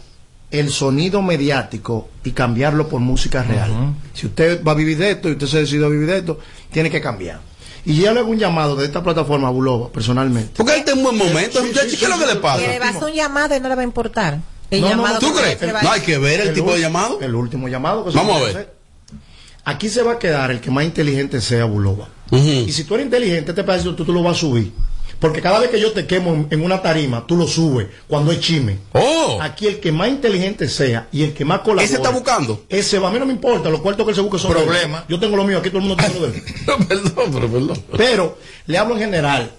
el sonido mediático y cambiarlo por música real. Si usted va a vivir de esto y usted se decide a vivir de esto, tiene que cambiar. Y ya le hago un llamado de esta plataforma a Bulova, personalmente. Porque él está en buen momento, Sí, muchacho. sí, ¿Qué es lo sí, que le pasa? Que le va a hacer un llamado y no le va a importar. El No, no, llamado no, ¿Tú que crees? se va a No hay que ver el, El tipo de llamado. El último llamado que se Vamos va a ver. hacer. Aquí se va a quedar el que más inteligente sea Bulova. Y si tú eres inteligente, este pedacito tú, tú lo vas a subir. Porque cada vez que yo te quemo en, una tarima, tú lo subes cuando es chisme. Oh. Aquí el que más inteligente sea y el que más colabore. Ese está buscando. Ese va, a mí no me importa, los cuartos que él se busque son de él. Problema. Yo tengo lo mío, aquí todo el mundo tiene lo de él. perdón, pero perdón. Pero le hablo en general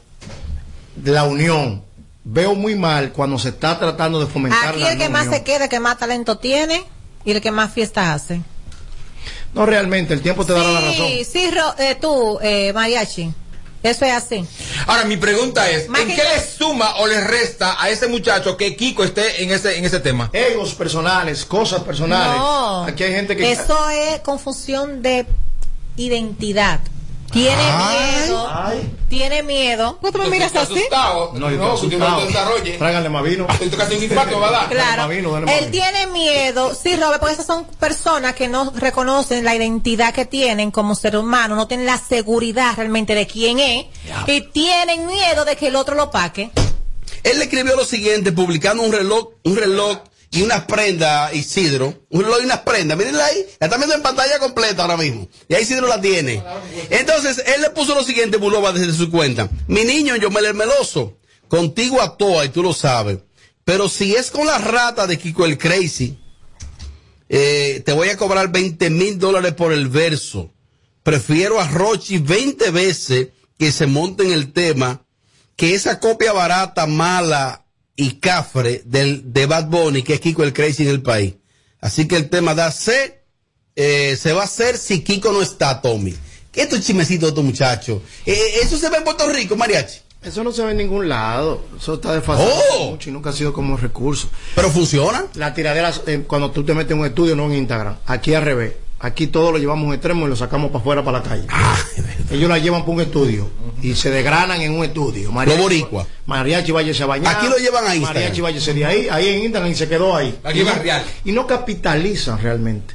de la unión. Veo muy mal cuando se está tratando de fomentar Aquí la el que no más unión. se queda, el que más talento tiene y el que más fiestas hace. No, realmente, el tiempo te dará la razón. Sí, sí, eh, tú, eh, Mariachi. Eso es así. Ahora, mi pregunta es, Más ¿en qué yo- le suma o le resta a ese muchacho que Kiko esté en ese, en ese tema? Egos personales, cosas personales. No. Aquí hay gente que... Eso es confusión de identidad. Tiene Ay, miedo. ay. Tiene miedo. ¿Tú me miras así? Asustado. No, yo no, asustado. desarrolle. Tráiganle más vino. Te toca hacer un infarto, ¿verdad? Claro. Dale más vino, dale más Él vino. tiene miedo, sí, Robert, porque esas son personas que no reconocen la identidad que tienen como ser humano, no tienen la seguridad realmente de quién es y tienen miedo de que el otro lo paque. Él le escribió lo siguiente, publicando un reloj, un reloj y unas prendas, Isidro. Un y unas prendas. Mírenla ahí. La están viendo en pantalla completa ahora mismo. Y ahí Isidro la tiene. Entonces, él le puso lo siguiente, Bulova, desde su cuenta. Mi niño, yo me el meloso. Contigo a toa, y tú lo sabes. Pero si es con la rata de Kiko el Crazy, eh, te voy a cobrar 20 mil dólares por el verso. Prefiero a Rochi 20 veces que se monte en el tema que esa copia barata, mala y cafre del, de Bad Bunny, que es Kiko el Crazy en el país. Así que el tema da C, eh, se va a hacer si Kiko no está, Tommy. ¿Qué es tu chismecito de tu muchacho? Eh, eso se ve en Puerto Rico, Mariachi. Eso no se ve en ningún lado. Eso está desfasado Oh. mucho y nunca ha sido como recurso. Pero funciona. La tiradera, eh, cuando tú te metes en un estudio, no en Instagram. Aquí al revés. Aquí todo lo llevamos a un extremo y lo sacamos para afuera, para la calle. Ellos la llevan para un estudio y se desgranan en un estudio. Los boricua. Mariachi váyase a bañar. Aquí lo llevan a Instagram. Mariachi váyase de ahí, ahí en Instagram y se quedó ahí. Aquí y no, y no capitalizan realmente.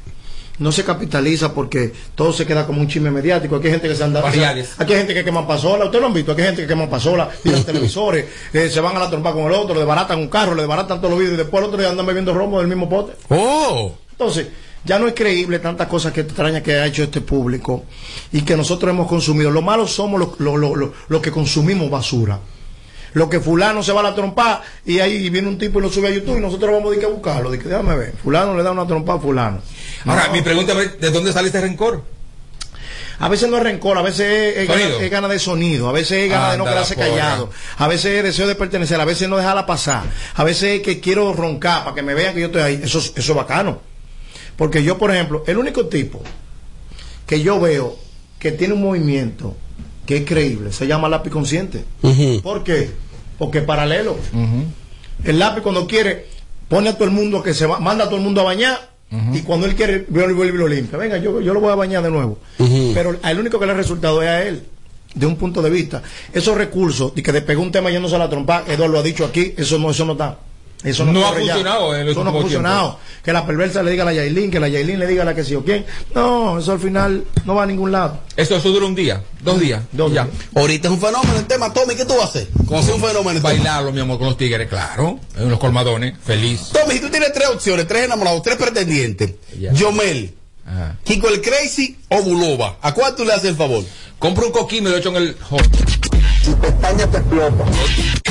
no se capitaliza porque todo se queda como un chisme mediático. Aquí hay gente que se anda. Aquí hay gente que quema pasola. Ustedes lo han visto. Aquí hay gente que quema pasola, tiran televisores, eh, se van a la trompa con el otro, le desbaratan un carro, le desbaratan todos los vídeos y después el otro día andan bebiendo romo del mismo pote. Oh. Entonces, ya no es creíble tantas cosas que extrañas que ha hecho este público y que nosotros hemos consumido. Lo malo somos los lo, lo- lo- los que consumimos basura. Lo que fulano se va a la trompa y ahí viene un tipo y lo sube a YouTube y nosotros vamos a, ir a buscarlo. Dice, déjame ver. Fulano le da una trompa a fulano. Ahora, No. mi pregunta es, ¿de dónde sale este rencor? A veces no es rencor, a veces es, gana, es gana de sonido, a veces es gana de no quedarse callado, a veces es deseo de pertenecer, a veces no dejarla pasar, a veces es que quiero roncar para que me vean que yo estoy ahí. Eso, es- eso es bacano. Porque yo, por ejemplo, el único tipo que yo veo que tiene un movimiento que es creíble se llama lápiz consciente. ¿Por qué? Porque es paralelo. El lápiz cuando quiere pone a todo el mundo que se va, manda a todo el mundo a bañar y cuando él quiere vuelve vuelve y lo limpia. Venga, yo, yo lo voy a bañar de nuevo. Pero el único que le ha resultado es a él. De un punto de vista, esos recursos de que despegó un tema yéndose a la trompa, Eduardo lo ha dicho aquí, eso no, eso no está. Eso no, No ha funcionado en los Eso no ha funcionado. Que la perversa le diga a la Yailin, que la Yailin le diga a la que sí o quién. No, eso al final no va a ningún lado. Eso, eso dura un día, dos días. Dos ya. días. Ahorita es un fenómeno el tema, Tommy, ¿qué tú vas a hacer? Como si un fenómeno. el tema. Bailarlo, mi amor, con los tigres, claro. En unos colmadones, feliz. Tommy, si tú tienes tres opciones, tres enamorados, tres pretendientes, Yomel, Kiko el Crazy o Bulova, ¿a cuál tú le haces el favor? Compro un coquín y me lo echo en el Tu pestaña te explota.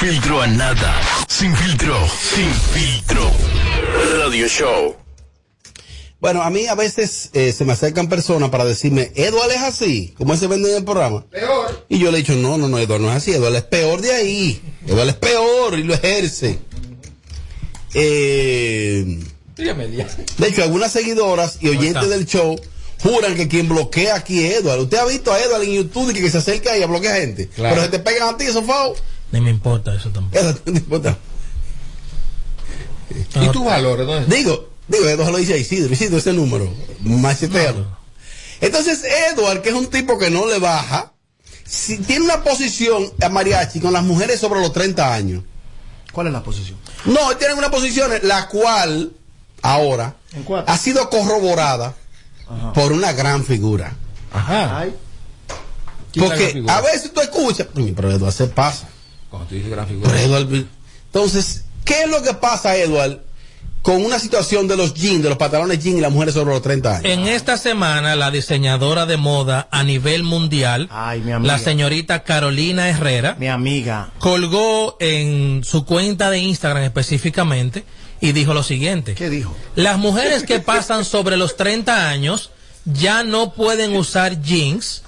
filtro a nada. Sin filtro, sin filtro. Radio show. Bueno, a mí a veces eh, se me acercan personas para decirme, Eduardo es así, como se vende en el programa. Peor. Y yo le he dicho, no, no, no, Eduardo no es así, Eduardo es peor de ahí. Eduardo es peor y lo ejerce. Eh, de hecho, algunas seguidoras y oyentes del show juran que quien bloquea aquí es Eduardo. Usted ha visto a Eduardo en YouTube y que se acerca y a bloquea gente. Claro. Pero se te pegan a ti, eso fue. Ni me importa eso tampoco. Eso no te importa. ¿Y tu valor? entonces? Digo, digo, Eduardo lo dice a Isidro, Isidro ese número, machetero. Entonces, Edward, que es un tipo que no le baja, si tiene una posición a mariachi con las mujeres sobre los 30 años. ¿Cuál es la posición? No, él tiene una posición la cual ahora ha sido corroborada por una gran figura. Ajá. Ay, ¿Quién es la gran Porque figura? a veces tú escuchas, "Uy, pero Edward se pasa. Cuando tú dices gran figura. Pero Edward- entonces, ¿qué es lo que pasa, Edward, con una situación de los jeans, de los pantalones jeans y las mujeres sobre los 30 años? En esta semana, la diseñadora de moda a nivel mundial, Ay, mi amiga. la señorita Carolina Herrera, mi amiga. colgó en su cuenta de Instagram específicamente y dijo lo siguiente. ¿Qué dijo? Las mujeres que pasan sobre los 30 años ya no pueden usar jeans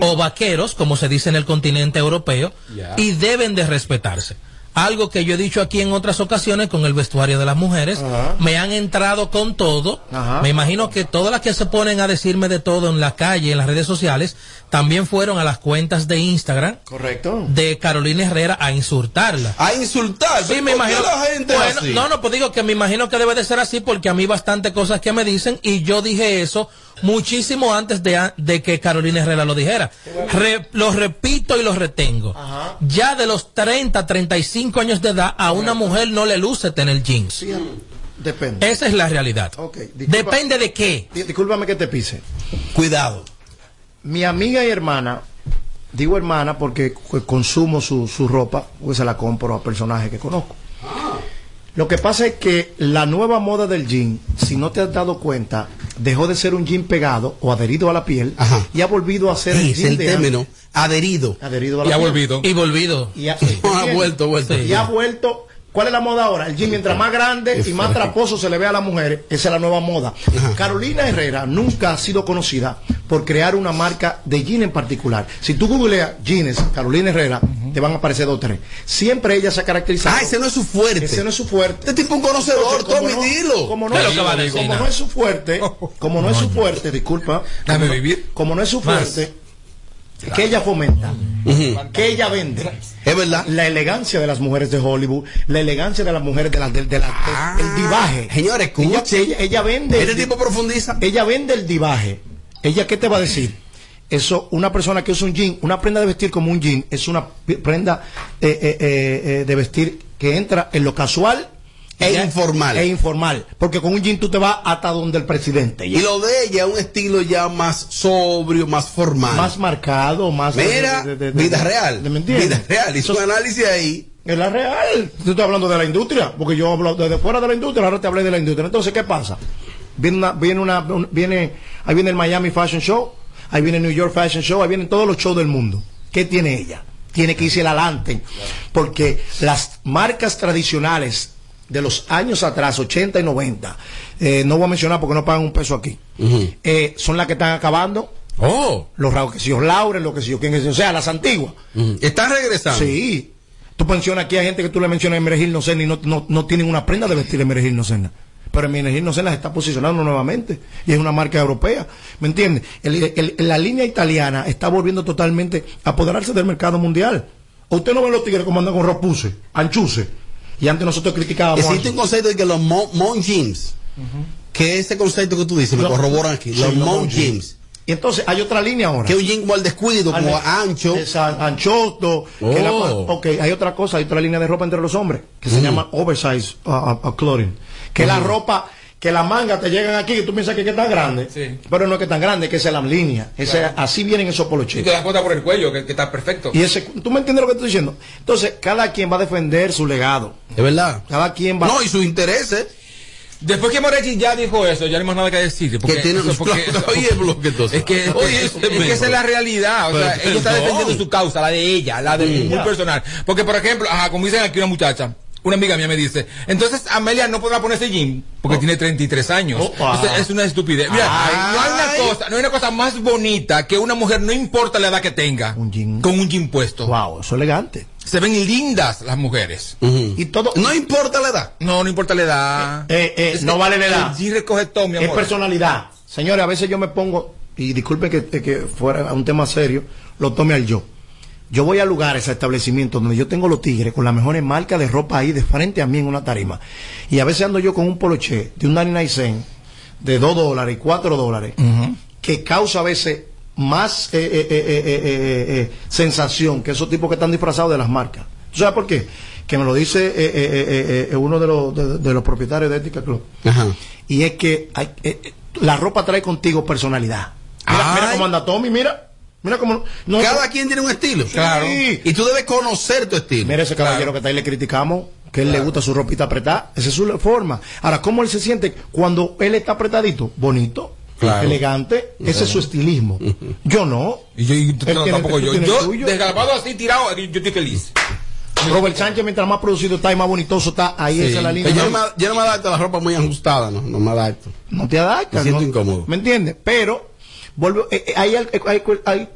o vaqueros, como se dice en el continente europeo, y deben de respetarse. Algo que yo he dicho aquí en otras ocasiones con el vestuario de las mujeres. Me han entrado con todo. Me imagino que todas las que se ponen a decirme de todo en la calle, en las redes sociales, también fueron a las cuentas de Instagram Correcto. de Carolina Herrera a insultarla. A insultar. Sí, ¿Pero me imagino. la gente es Bueno, así? no, no, pues digo que me imagino que debe de ser así porque a mí bastante cosas que me dicen y yo dije eso muchísimo antes de, que Carolina Herrera lo dijera. Re- lo repito y lo retengo. Ya de los 30, 35 años de edad, a una mujer no le luce tener jeans. Depende. Esa es la realidad. Disculpa- Depende de qué. Di- Discúlpame que te pise. Cuidado. Mi amiga y hermana, digo hermana porque consumo su, su ropa, pues se la compro a personajes que conozco. Lo que pasa es que la nueva moda del jean, si no te has dado cuenta, dejó de ser un jean pegado o adherido a la piel Ajá. y ha volvido a ser Sí, el jean el de término adherido. adherido a Y la ha piel. volvido. Y volvido. Y ha, Ha vuelto, vuelto. y ha vuelto ¿Cuál es la moda ahora? El jean mientras más grande y más traposo se le ve a las mujeres, esa es la nueva moda. Carolina Herrera nunca ha sido conocida por crear una marca de jean en particular. Si tú googleas jeans Carolina Herrera, te van a aparecer dos o tres. Siempre ella se ha caracterizado. Ah, ese no es su fuerte. Ese no es su fuerte. Este tipo es un conocedor, Tommy, no- dilo. Como no, ¿Qué es es, lo que va a decir? como no es su fuerte, como no es su fuerte, disculpa. No- vivir. Como no es su Más. fuerte, que ella fomenta, que ella vende. Es verdad. La elegancia de las mujeres de Hollywood, la elegancia de las mujeres de la, de, de la- el divaje. Señores, ella, ella, ella vende. Este el- tipo profundiza. Ella vende el divaje. ¿Ella qué te va a decir? Eso, una persona que usa un jean, una prenda de vestir como un jean, es una prenda eh, eh, eh, de vestir que entra en lo casual E ya- informal. E informal. Porque con un jean tú te vas hasta donde el presidente. Y lo de ella es un estilo ya más sobrio, más formal. Más marcado, más. Mira, de- de- de- vida real. de- ¿Me entiendes? Vida real. Hizo un análisis ahí. Es la real. Yo estoy hablando de la industria, porque yo hablo desde fuera de la industria, ahora te hablé de la industria. Entonces, ¿qué pasa? Viene una, viene una, un- viene, ahí viene el Miami Fashion Show, ahí viene el New York Fashion Show, ahí vienen todos los shows del mundo. ¿Qué tiene ella? Tiene que irse adelante, porque las marcas tradicionales de los años atrás, 80 y 90, eh, no voy a mencionar porque no pagan un peso aquí, eh, son las que están acabando. Oh. Los que si yo Lauren, lo que si yo quién es, o sea, las antiguas. Están regresando. Sí. Tú mencionas aquí a gente que tú le mencionas en Merejil Nocena y no, no, no tienen una prenda de vestir en Merejil Nocena. Pero en Merejil Nocena se está posicionando nuevamente y es una marca europea. ¿Me entiendes? El- el- la línea italiana está volviendo totalmente a apoderarse del mercado mundial. ¿O usted no ve los tigres como andan con ropuse, anchuse? Y antes nosotros criticábamos. Existe un concepto de que los mon, mon jeans, que ese concepto que tú dices, me Los- corroboran aquí, sí, los los mon mon jeans. Y entonces hay otra línea ahora. Que un jean como al descuido, como ancho. es an- anchoso. que la- Oh. ok, hay otra cosa, hay otra línea de ropa entre los hombres que se Mm. llama oversize uh, uh, uh, clothing. Que la Mm. ropa, que la manga te llegan aquí y tú piensas que es tan grande. Pero no es que es tan grande, que esa es la línea. Ese- Claro. Así vienen esos Y poloches. te das cuenta por el cuello, que, que está perfecto. Y ese, ¿tú me entiendes lo que estoy diciendo? Entonces, cada quien va a defender su legado. Es verdad. Cada quien va No, y sus intereses. Después que Moretti ya dijo eso, ya no hay más nada que decir. Porque, Que tiene eso, porque- Oye, bloque entonces. Es que, Oye, es, que esa es la realidad. O sea, ella está defendiendo su causa, la de ella, la de muy personal. Porque, por ejemplo, ajá, como dicen aquí una muchacha, una amiga mía me dice, entonces Amelia no podrá ponerse jean porque tiene 33 años. Es una estupidez. Mira, Ay. no hay una cosa, no hay una cosa más bonita que una mujer, no importa la edad que tenga, con un jean puesto. Wow, eso es elegante. Se ven lindas las mujeres. Y todo. No importa la edad. No, no importa la edad. Eh, eh, Es no vale la edad. El jean recoge todo, mi Es amor. personalidad. Señores, a veces yo me pongo, y disculpen que, que fuera un tema serio, lo tome al yo. Yo voy a lugares, a establecimientos donde yo tengo los tigres con las mejores marcas de ropa ahí de frente a mí en una tarima. Y a veces ando yo con un poloché de un 99 cent de 2 dólares y 4 dólares, que causa a veces más eh, eh, eh, eh, eh, eh, eh, sensación que esos tipos que están disfrazados de las marcas. ¿Tú sabes por qué? Que me lo dice eh, eh, eh, eh, uno de los, de, de los propietarios de Ética Club. Y es que hay- eh, eh, la ropa trae contigo personalidad. Mira, mira cómo anda Tommy, mira. Mira cómo. no- Cada quien tiene un estilo. Claro. Y tú debes conocer tu estilo. Mira ese caballero que está ahí le criticamos, que él le gusta su ropita apretada. Esa es su forma. Ahora, ¿cómo él se siente cuando él está apretadito? Bonito. Claro. Elegante, ese es su estilismo. Yo no. Y yo, y tiene- tampoco yo. Yo, tuyo. desgrabado así, tirado, yo estoy feliz. Robert Sánchez, mientras más producido está y más bonitoso está, ahí Sí. esa es la línea. Yo no, me, yo no me adapto a la ropa muy ajustada, no, no me adapto. no te adaptas. Me siento ¿no? incómodo. ¿Me entiendes? Pero, vuelvo, eh, eh, hay, eh, hay, hay,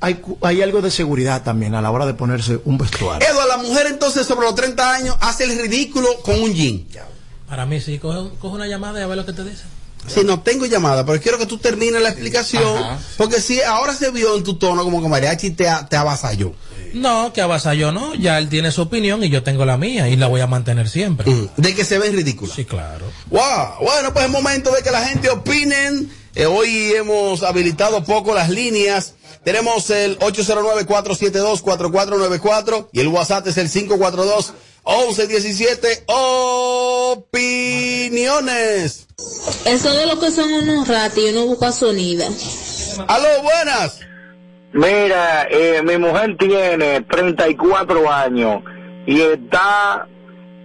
hay, hay algo de seguridad también a la hora de ponerse un vestuario. Eduardo, la mujer entonces sobre los 30 años hace el ridículo con un jean. Para mí sí, coge, coge una llamada y a ver lo que te dice. Si no tengo llamada, pero quiero que tú termines la explicación. Ajá. Porque si ahora se vio en tu tono como que Mariachi te, te avasalló. No, que avasallo no, ya él tiene su opinión y yo tengo la mía y la voy a mantener siempre. De que se ven ridículos. Sí, claro. Wow. Bueno, pues es momento de que la gente opinen. Eh, hoy hemos habilitado poco las líneas. Tenemos el 809-472-4494 y el WhatsApp es el 542-1117. Opiniones. Eso de lo que son unos ratos y uno busca sonido. Aló, buenas. Mira, eh, mi mujer tiene 34 años y está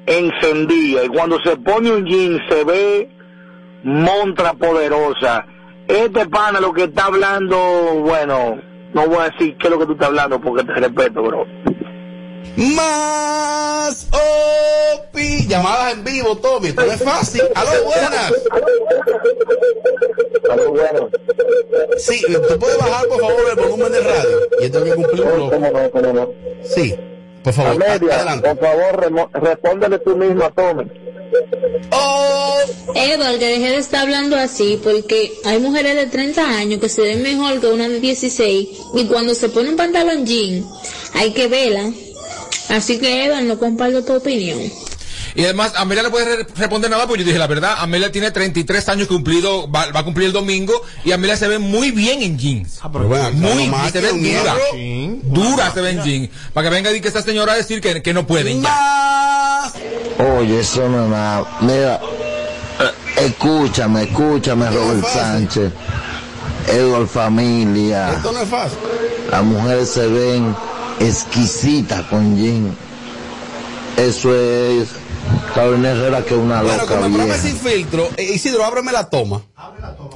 encendida y cuando se pone un jean se ve montra poderosa. Este pana lo que está hablando, bueno, no voy a decir qué es lo que tú estás hablando porque te respeto, bro. Más OPI. Llamadas en vivo, Tommy. Esto no es fácil. Aló, buenas. Aló, buenas. Sí, ¿tú puedes bajar, por favor, el volumen de radio? Y esto hay que cumplir un bloque. ¿Cómo no, cómo no? Sí, por favor. Amelia, adelante. por favor, respóndele tú mismo a Tommy. Oh. Edward, que deje de estar hablando así, porque hay mujeres de 30 años que se ven mejor que una de 16 y cuando se pone un pantalón jean hay que verla. Así que Edward, no comparto tu opinión. Y además, Amelia no puede re- responder nada porque yo dije la verdad. Amelia tiene 33 años cumplido, va, va a cumplir el domingo y Amelia se ve muy bien en jeans. pero bueno, muy claro, se ve dura. Dura se ve en jeans. Para que venga y que esta señora a decir que, que no pueden ya. Oye, eso no es nada. Mira, eh, escúchame, escúchame, Robert Sánchez. Edward Familia. Esto no es fácil. Las mujeres se ven exquisitas con jean. Eso es Carolina Herrera que una Bueno, loca programa es vieja. sin filtro, eh, Isidro, ábreme la toma.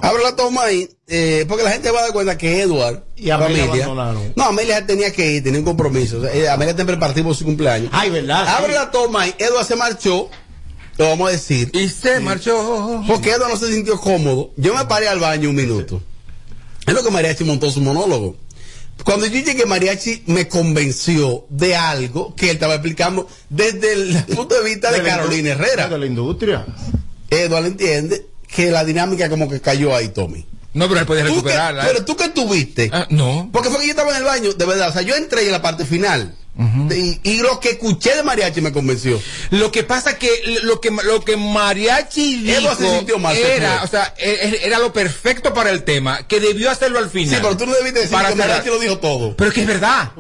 Abre la toma ahí, eh, porque la gente va a dar cuenta que Edward Y Amelia. No, Amelia tenía que ir, tenía un compromiso. O sea, eh, Amelia está en preparativo por su cumpleaños. Ay, ¿verdad? Abre la toma ahí, Edward se marchó, lo vamos a decir. Y se marchó. Porque Edward no se sintió cómodo. Yo me paré al baño un minuto. Es lo que Mariachi montó su monólogo. Cuando yo llegué, Mariachi me convenció de algo que él estaba explicando desde el punto de vista de, Carolina Herrera. De la industria. Edward entiende que la dinámica como que cayó ahí, Tommy. No, pero él puede ¿Tú que- recuperarla. pero tú que tuviste. Ah, no. Porque fue que yo estaba en el baño, de verdad. O sea, yo entré en la parte final. Y, y lo que escuché de Mariachi me convenció. Lo que pasa que lo que lo que Mariachi dijo se mal, era, o sea, e- era lo perfecto para el tema, que debió hacerlo al final. Sí, pero tú no debiste decir Para que cerrar. Mariachi lo dijo todo. Pero es que es verdad.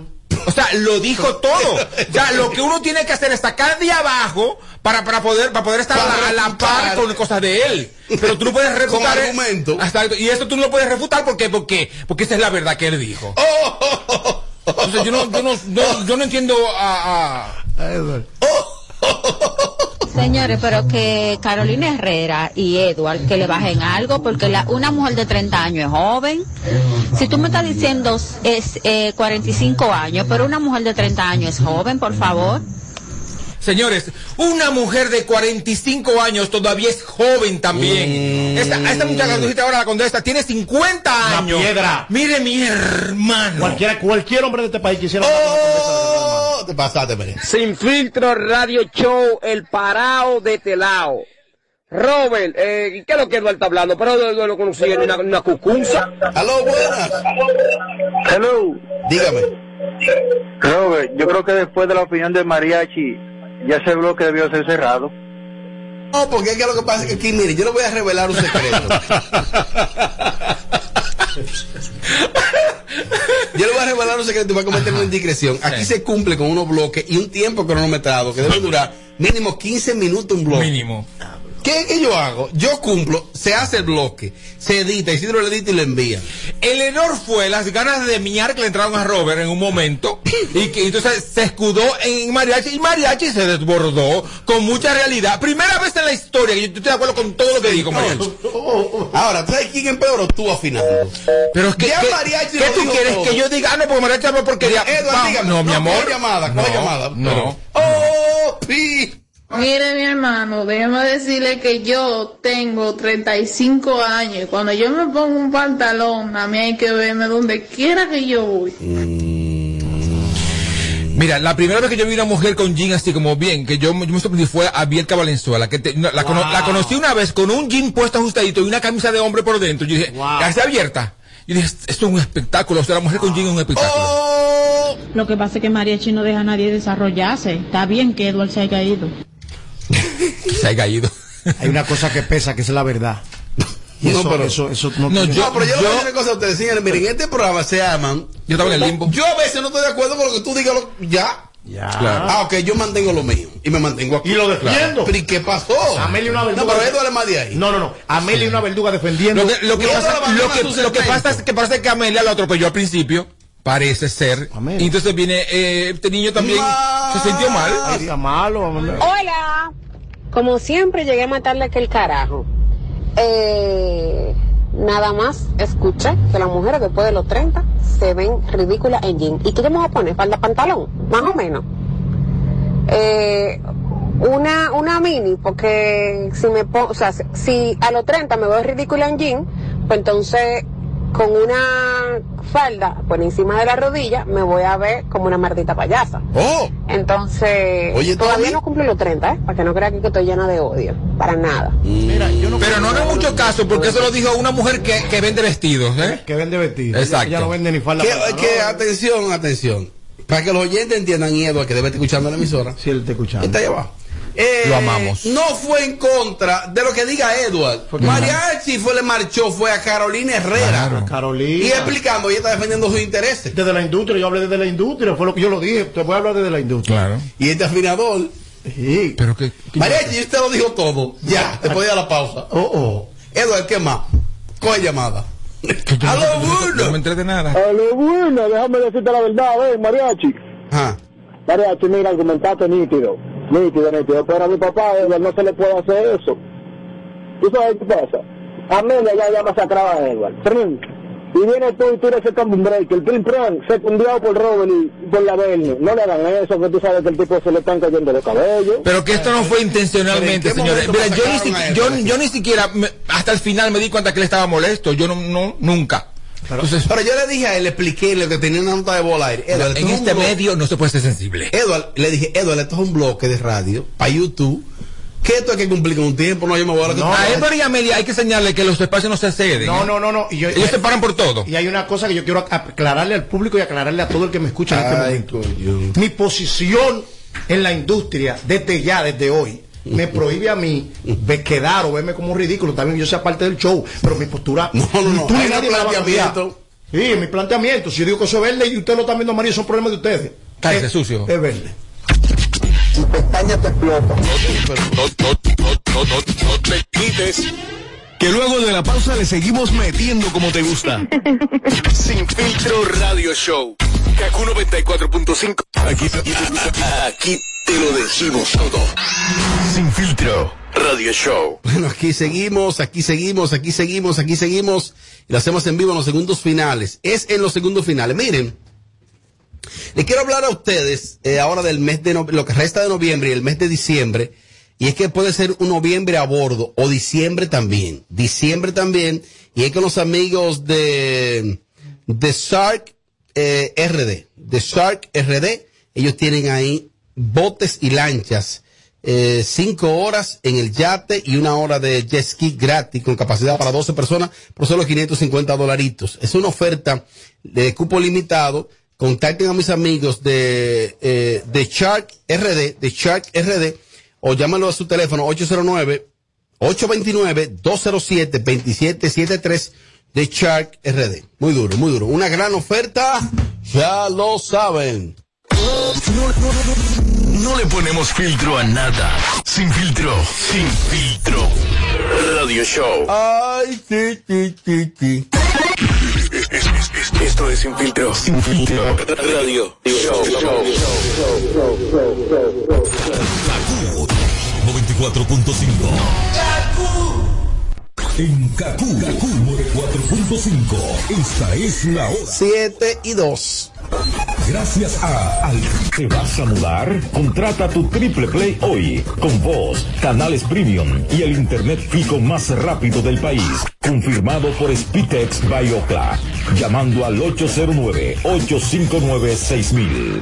O sea, lo dijo todo. Ya lo que uno tiene que hacer es sacar de abajo para, para poder para poder estar Para a, la- par con cosas de él. Pero tú no puedes refutar. Con argumento. Exacto. Y eso tú no lo puedes refutar porque porque porque esa es la verdad que él dijo. Oh, O sea, yo no yo no, yo, yo no entiendo a, a- Señores, pero que Carolina Herrera y Edward que le bajen algo, porque la, una mujer de 30 años es joven. Si tú me estás diciendo es eh, 45 años, pero una mujer de 30 años es joven, por favor. Señores, una mujer de 45 años todavía es joven también. Esta, esta muchacha que dijiste ahora, la condesa, tiene 50 años. piedra. Mire mi hermano. Cualquiera, cualquier hombre de este país quisiera. Oh, te pasaste. Sin filtro radio show, el parao de Telao. Robert, eh, ¿qué es lo que Eduardo está hablando? Pero no lo conocía en una, una cucunza. Aló, buenas. Hello. Dígame. Robert, yo creo que después de la opinión de Mariachi, ya ese bloque debió ser cerrado. No, porque es que lo que pasa es que aquí, mire, yo le voy a revelar un secreto. Yo le voy a revelar un secreto y voy a cometer una indiscreción. Aquí se cumple con unos bloques y un tiempo cronometrado que debe durar mínimo 15 minutos un bloque. Mínimo. ¿Qué, qué yo hago? Yo cumplo, se hace el bloque, se edita, Isidro lo edita y lo envía. El error fue las ganas de miar que le entraron a Robert en un momento y que entonces se escudó en Mariachi y Mariachi se desbordó con mucha realidad. Primera vez en la historia que yo estoy de acuerdo con todo lo que dijo Mariachi. Ahora, ¿tú sabes quién empeoró? Tú afinando. Pero es que, Ya ¿qué, Mariachi ¿qué lo tú quieres? todo. Que yo diga, ah, no, porque Mariachi habló porquería. Edward, no, mi No, amor. coge llamada, no, llamada. No. ¡Oh, pi! Mire, mi hermano, déjeme decirle que yo tengo 35 años y cuando yo me pongo un pantalón, a mí hay que verme donde quiera que yo voy. Mira, la primera vez que yo vi una mujer con jean así como bien, que yo, yo me sorprendí fue a Bielka Valenzuela, que te- la, cono- la conocí una vez con un jean puesto ajustadito y una camisa de hombre por dentro. Yo dije, ¿está abierta? Yo dije, esto es un espectáculo, o sea, la mujer con jean es un espectáculo. Lo que pasa es que Mariachi no deja a nadie desarrollarse. Está bien que Edward se haya ido. Se ha caído. Hay una cosa que pesa, que es la verdad. Y No, eso, pero- eso, eso no, No, tiene- yo, pero yo, le voy a decir una cosa a ustedes, señores. Miren, este programa se llaman. Yo estaba en el limbo. Yo a veces no estoy de acuerdo con lo que tú digas. lo- ya. Ya. Claro. Ah, ok, yo mantengo lo mío. Y me mantengo aquí. Y lo defiendo. Pero ¿y qué pasó? Amelia una No, verduga. pero Eduardo más de ahí. No, no, no. Amelia una verduga defendiendo. Lo que, lo que Mira, pasa, lo que, lo pasa es que parece que Amelia lo atropelló al principio. Parece ser. Y entonces viene, eh, este niño también se sintió mal. Ay, está malo. Hola. Como siempre llegué a matarle que el carajo. Eh, nada más escuché que las mujeres después de los 30 se ven ridículas en jean. ¿Y qué yo me voy a poner? ¿Falda pantalón? Más o menos. eh, una, una mini, porque si me pongo, o sea, si a los 30 me veo ridícula en jean, pues entonces con una falda por encima de la rodilla me voy a ver como una maldita payasa. Oh. Entonces, Oye, todavía no cumplí los 30, ¿eh? Para que no crea que estoy llena de odio. Para nada. Pero no haga mucho caso porque eso lo dijo una mujer que, que vende vestidos, ¿eh? Que vende vestidos. Exacto. Ella no vende ni falda. Que, para- que, atención, atención. Para que los oyentes entiendan, y Eduardo, que debe estar escuchando la emisora. Sí, él está escuchando. Está ahí abajo. Eh, Lo amamos. No fue en contra de lo que diga Edward. Mariachi fue, le marchó, fue a Carolina Herrera. Carolina. Y explicando, ella está defendiendo sus intereses. Desde la industria, yo hablé desde la industria, fue lo que yo lo dije. Te voy a hablar desde la industria. Claro. Y este afinador. Sí. Pero que. Mariachi, usted lo dijo todo. Ya, te podía dar la pausa. Oh, oh. Edward, ¿qué más? Coge llamada. A lo bueno. No me entré de nada. A lo bueno, déjame decirte la verdad, ven, mariachi. Ajá. Mariachi, mira, argumentaste nítido. Nítido, nítido. Pero a mi papá, Edward, no se le puede hacer eso. ¿Tú sabes qué pasa? Amelia ya ya masacraba a Edward. Trin. Y viene tú y tú eres el combo break, el prim pram, secundado por Robert y por la Bernie. No le hagan eso, que tú sabes que el tipo se le están cayendo los cabellos. Pero que esto no fue intencionalmente, ¿Pero en qué señores. Mira, yo, ni si- yo, yo ni siquiera, me- hasta el final me di cuenta que él estaba molesto. Yo no, no nunca. Entonces, Pero yo le dije a él, le expliqué lo que tenía una nota de bola aire. Edward, en este medio no se puede ser sensible. Edward, le dije, Edward, esto es un bloque de radio para YouTube. Que esto hay que cumplir con un tiempo, no yo me voy a No, a Edward y Amelia hay que señalarle que los espacios no se ceden. No, ¿eh? no, no, no. Y yo- Ellos se paran por todo. Y hay una cosa que yo quiero aclararle al público y aclararle a todo el que me escucha en este momento. coño. Mi posición en la industria, desde ya, desde hoy, me prohíbe a mí ve- quedar o verme como un ridículo. También yo sea parte del show, pero mi postura. No, no, no. tú Hay nadie me la va a cambiar. planteamiento. Sí, mi planteamiento. Si yo digo que eso es verde y usted lo está viendo amarillo, son problemas de ustedes. Cállese, Es- sucio. Es verde. Tu pestaña te explota. No, no, no, no, no, no te quites. Que luego de la pausa le seguimos metiendo como te gusta. Sin filtro radio show. Kaku 94.5. Aquí, aquí te lo decimos todo. Sin filtro radio show. Bueno, aquí seguimos, aquí seguimos, aquí seguimos, aquí seguimos. Y lo hacemos en vivo en los segundos finales. Es en los segundos finales. Miren, le quiero hablar a ustedes eh, ahora del mes de no- lo que resta de noviembre y el mes de diciembre. Y es que puede ser un noviembre a bordo o diciembre también. Diciembre también. Y es con los amigos de, de Shark eh, RD. De Shark RD. Ellos tienen ahí botes y lanchas. eh, cinco horas en el yate y una hora de jet ski gratis con capacidad para 12 personas por solo 550 dolaritos. Es una oferta de cupo limitado. Contacten a mis amigos de, eh, de Shark RD, de Shark RD, o llámalo a su teléfono 809 829-207-2773 de Shark RD. Muy duro, muy duro. Una gran oferta, ya lo saben. No le ponemos filtro a nada. Sin filtro. Sin filtro. Radio show. Ay, sí, sí, sí, sí. Esto es sin filtro. Sin filtro. Radio show. 94.5. En Kaku, Kaku 4.5. Esta es la hora. 7 y 2. Gracias a Al. ¿Te vas a mudar? Contrata tu Triple Play hoy, con voz, canales premium y el internet fijo más rápido del país. Confirmado por Spitex by Ocla. Llamando al 809-859-6000.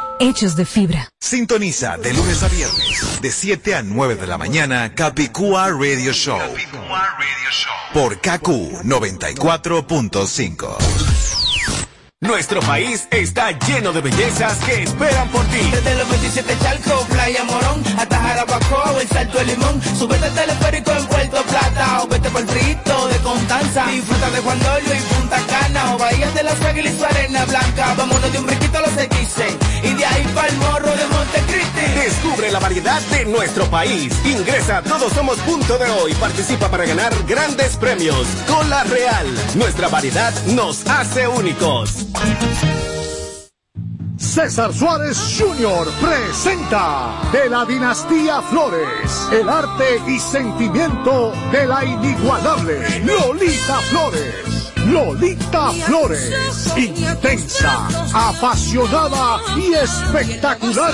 hechos de fibra. Sintoniza de lunes a viernes, de 7 a 9 de la mañana, Capicúa Radio Show. Por KQ 94.5. Nuestro país está lleno de bellezas que esperan por ti. Desde los 27 Chalco, Playa Morón, hasta Jarabacoa, el Salto de Limón. Súbete al teleférico en Puerto Plata o vete por Frito de Constanza. Disfruta de Juan Dolio y Punta Cana o Bahía de las Águilas y su arena blanca. Vámonos de un brinquito a los X la variedad de nuestro país. Ingresa a Todos Somos Punto de Hoy. Participa para ganar grandes premios. Cola Real. Nuestra variedad nos hace únicos. César Suárez Jr. presenta de la dinastía Flores el arte y sentimiento de la inigualable Lolita Flores. Lolita Flores, intensa, apasionada y espectacular,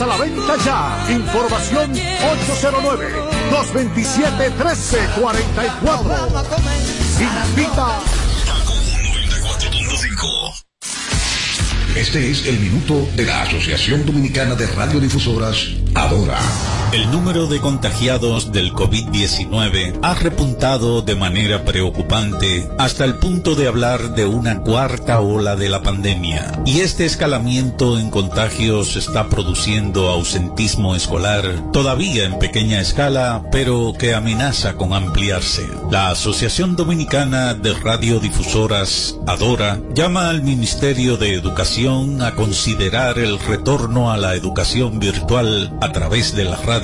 A la venta ya. Información 809 227 1344. Invita. Este es el minuto de la Asociación Dominicana de Radiodifusoras, Adora. El número de contagiados del COVID-19 ha repuntado de manera preocupante hasta el punto de hablar de una cuarta ola de la pandemia. Y este escalamiento en contagios está produciendo ausentismo escolar, todavía en pequeña escala, pero que amenaza con ampliarse. La Asociación Dominicana de Radiodifusoras, Adora, llama al Ministerio de Educación a considerar el retorno a la educación virtual a través de la radio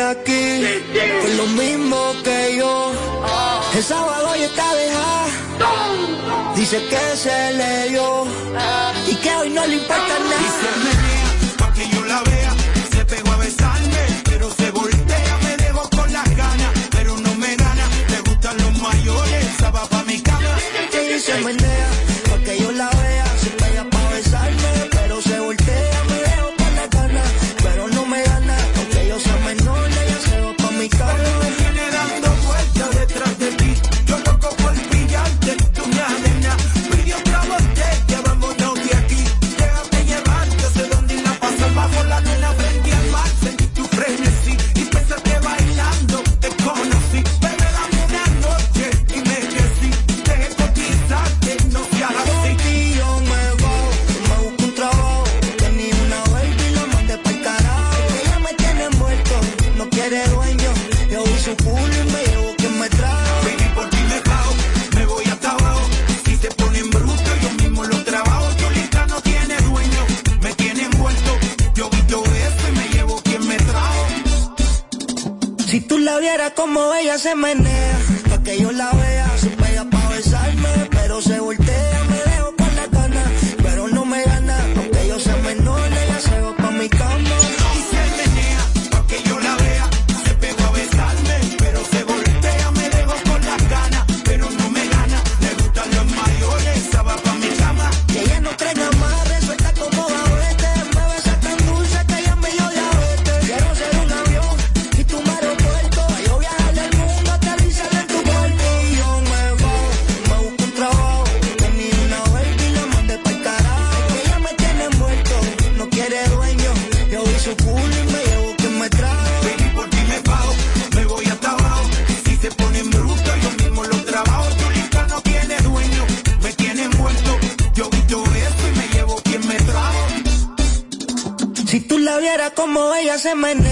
Aquí con lo mismo que yo. El sábado ya está dejada. Dice que se le dio y que hoy no le importa nada. Pa' que yo la vea, se pegó a besarme, pero se voltea, me dejó con las ganas, pero no me gana, le gustan los mayores, esa va pa' mi cama. Ella se menea, como ella se menea, como